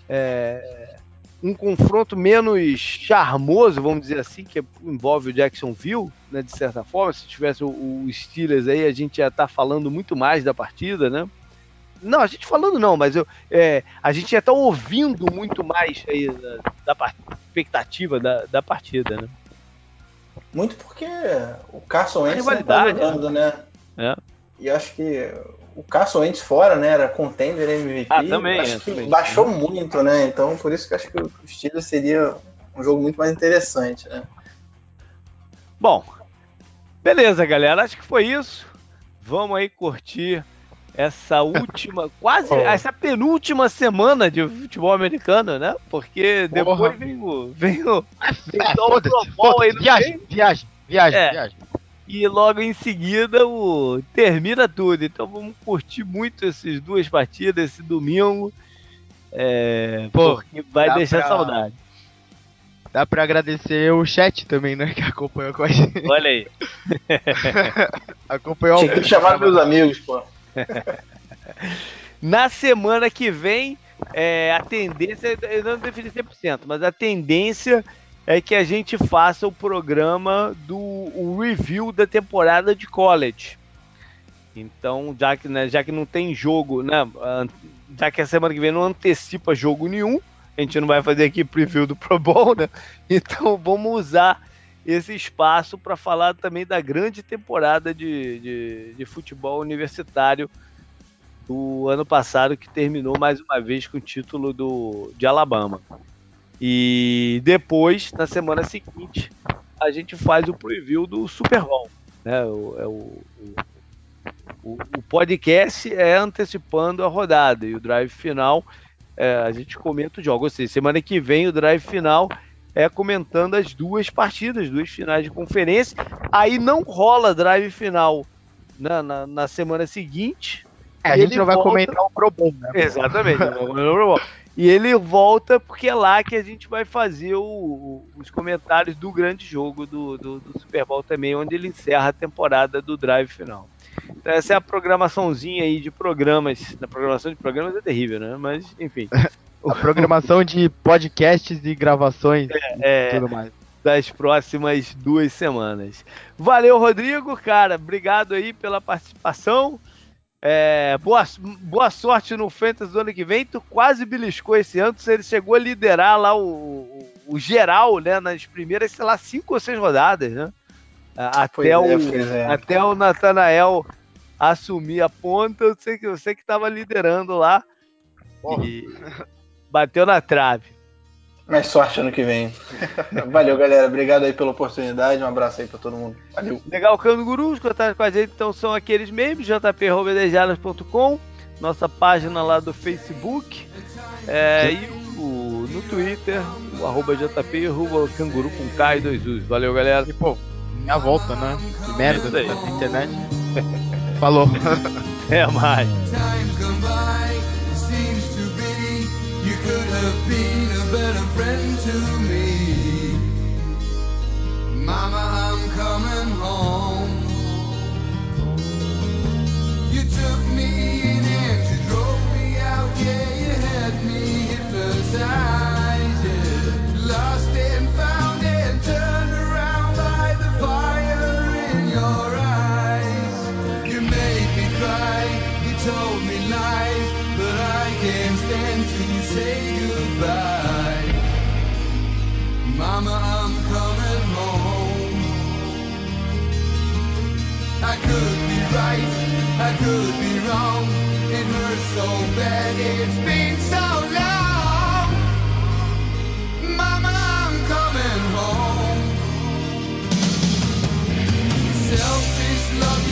é, um confronto menos charmoso, vamos dizer assim, que envolve o Jacksonville, né, de certa forma. Se tivesse o, o Steelers aí, a gente ia estar tá falando muito mais da partida, né? Não, a gente falando não, mas eu, é, a gente ia estar tá ouvindo muito mais aí da, da expectativa da, da partida, né? Muito porque o Carson Wentz tá jogando, né? É. E acho que o Carson Wentz fora, né? Era contender MVP. Ah, também. Acho é, que também. baixou muito, né? Então, por isso que acho que o Steelers seria um jogo muito mais interessante, né? Bom, beleza, galera. Acho que foi isso. Vamos aí curtir essa última, quase, oh. essa penúltima semana de futebol americano, né? Porque depois vem o. Vem o. Vem é, o Pro aí viagem, viagem, viagem, é. viagem. E logo em seguida o termina tudo. Então vamos curtir muito essas duas partidas esse domingo. É, Pô, porque vai deixar pra... saudade. Dá pra agradecer o chat também, né? Que acompanhou com a gente. Olha aí. acompanhou Tinha que chamar meus amigos, pô. Na semana que vem, é, a tendência, eu não defini 100%, mas a tendência é que a gente faça o programa do review da temporada de college. Então, já que, né, já que não tem jogo, né, já que a semana que vem não antecipa jogo nenhum, a gente não vai fazer aqui preview do Pro Bowl, né? Então vamos usar esse espaço para falar também da grande temporada de, de, de, futebol universitário do ano passado, que terminou mais uma vez com o título do, de Alabama. E depois, na semana seguinte, a gente faz o preview do Super Bowl. Né? O, é o, o, o, podcast é antecipando a rodada e o drive final é, a gente comenta o jogo. Ou seja, semana que vem o drive final é comentando as duas partidas, duas finais de conferência. Aí não rola drive final na, na, na semana seguinte. É, a gente não vai volta... comentar o Pro Bowl, né? Exatamente, não vai comentar o Pro Bowl. E ele volta porque é lá que a gente vai fazer o, os comentários do grande jogo do, do, do, Super Bowl também, onde ele encerra a temporada do drive final. Então essa é a programaçãozinha aí de programas. Na programação de programas é terrível, né? Mas, enfim. A programação de podcasts e gravações é, e tudo mais. Das próximas duas semanas. Valeu, Rodrigo, cara. Obrigado aí pela participação. É, boa, boa sorte no Fantasy do ano que vem. Tu quase beliscou esse ano. Ele chegou a liderar lá o, o, o geral, né? Nas primeiras, sei lá, cinco ou seis rodadas, né? Até o, é, até o Natanael assumir a ponta. Eu sei que eu sei que estava liderando lá. E, bateu na trave. Mais sorte ano que vem. Valeu, galera. Obrigado aí pela oportunidade. Um abraço aí pra todo mundo. Valeu. Legal, Canguru, os contatos com a gente então são aqueles mesmos, jp.dejadas.com, nossa página lá do Facebook, é, e o, no Twitter, o arroba jp, arroba canguru com K e dois U's. Valeu, galera. E, pô, minha volta, né? Que merda da internet. Falou. Até mais. You could have been a better friend to me. Mama, I'm coming home. You took me in and you drove me out. Yeah, you had me hypnotized. Yeah. Lost time you say goodbye. Mama, I'm coming home. I could be right, I could be wrong. It hurts so bad, it's been so long. Mama, I'm coming home. Selfish love.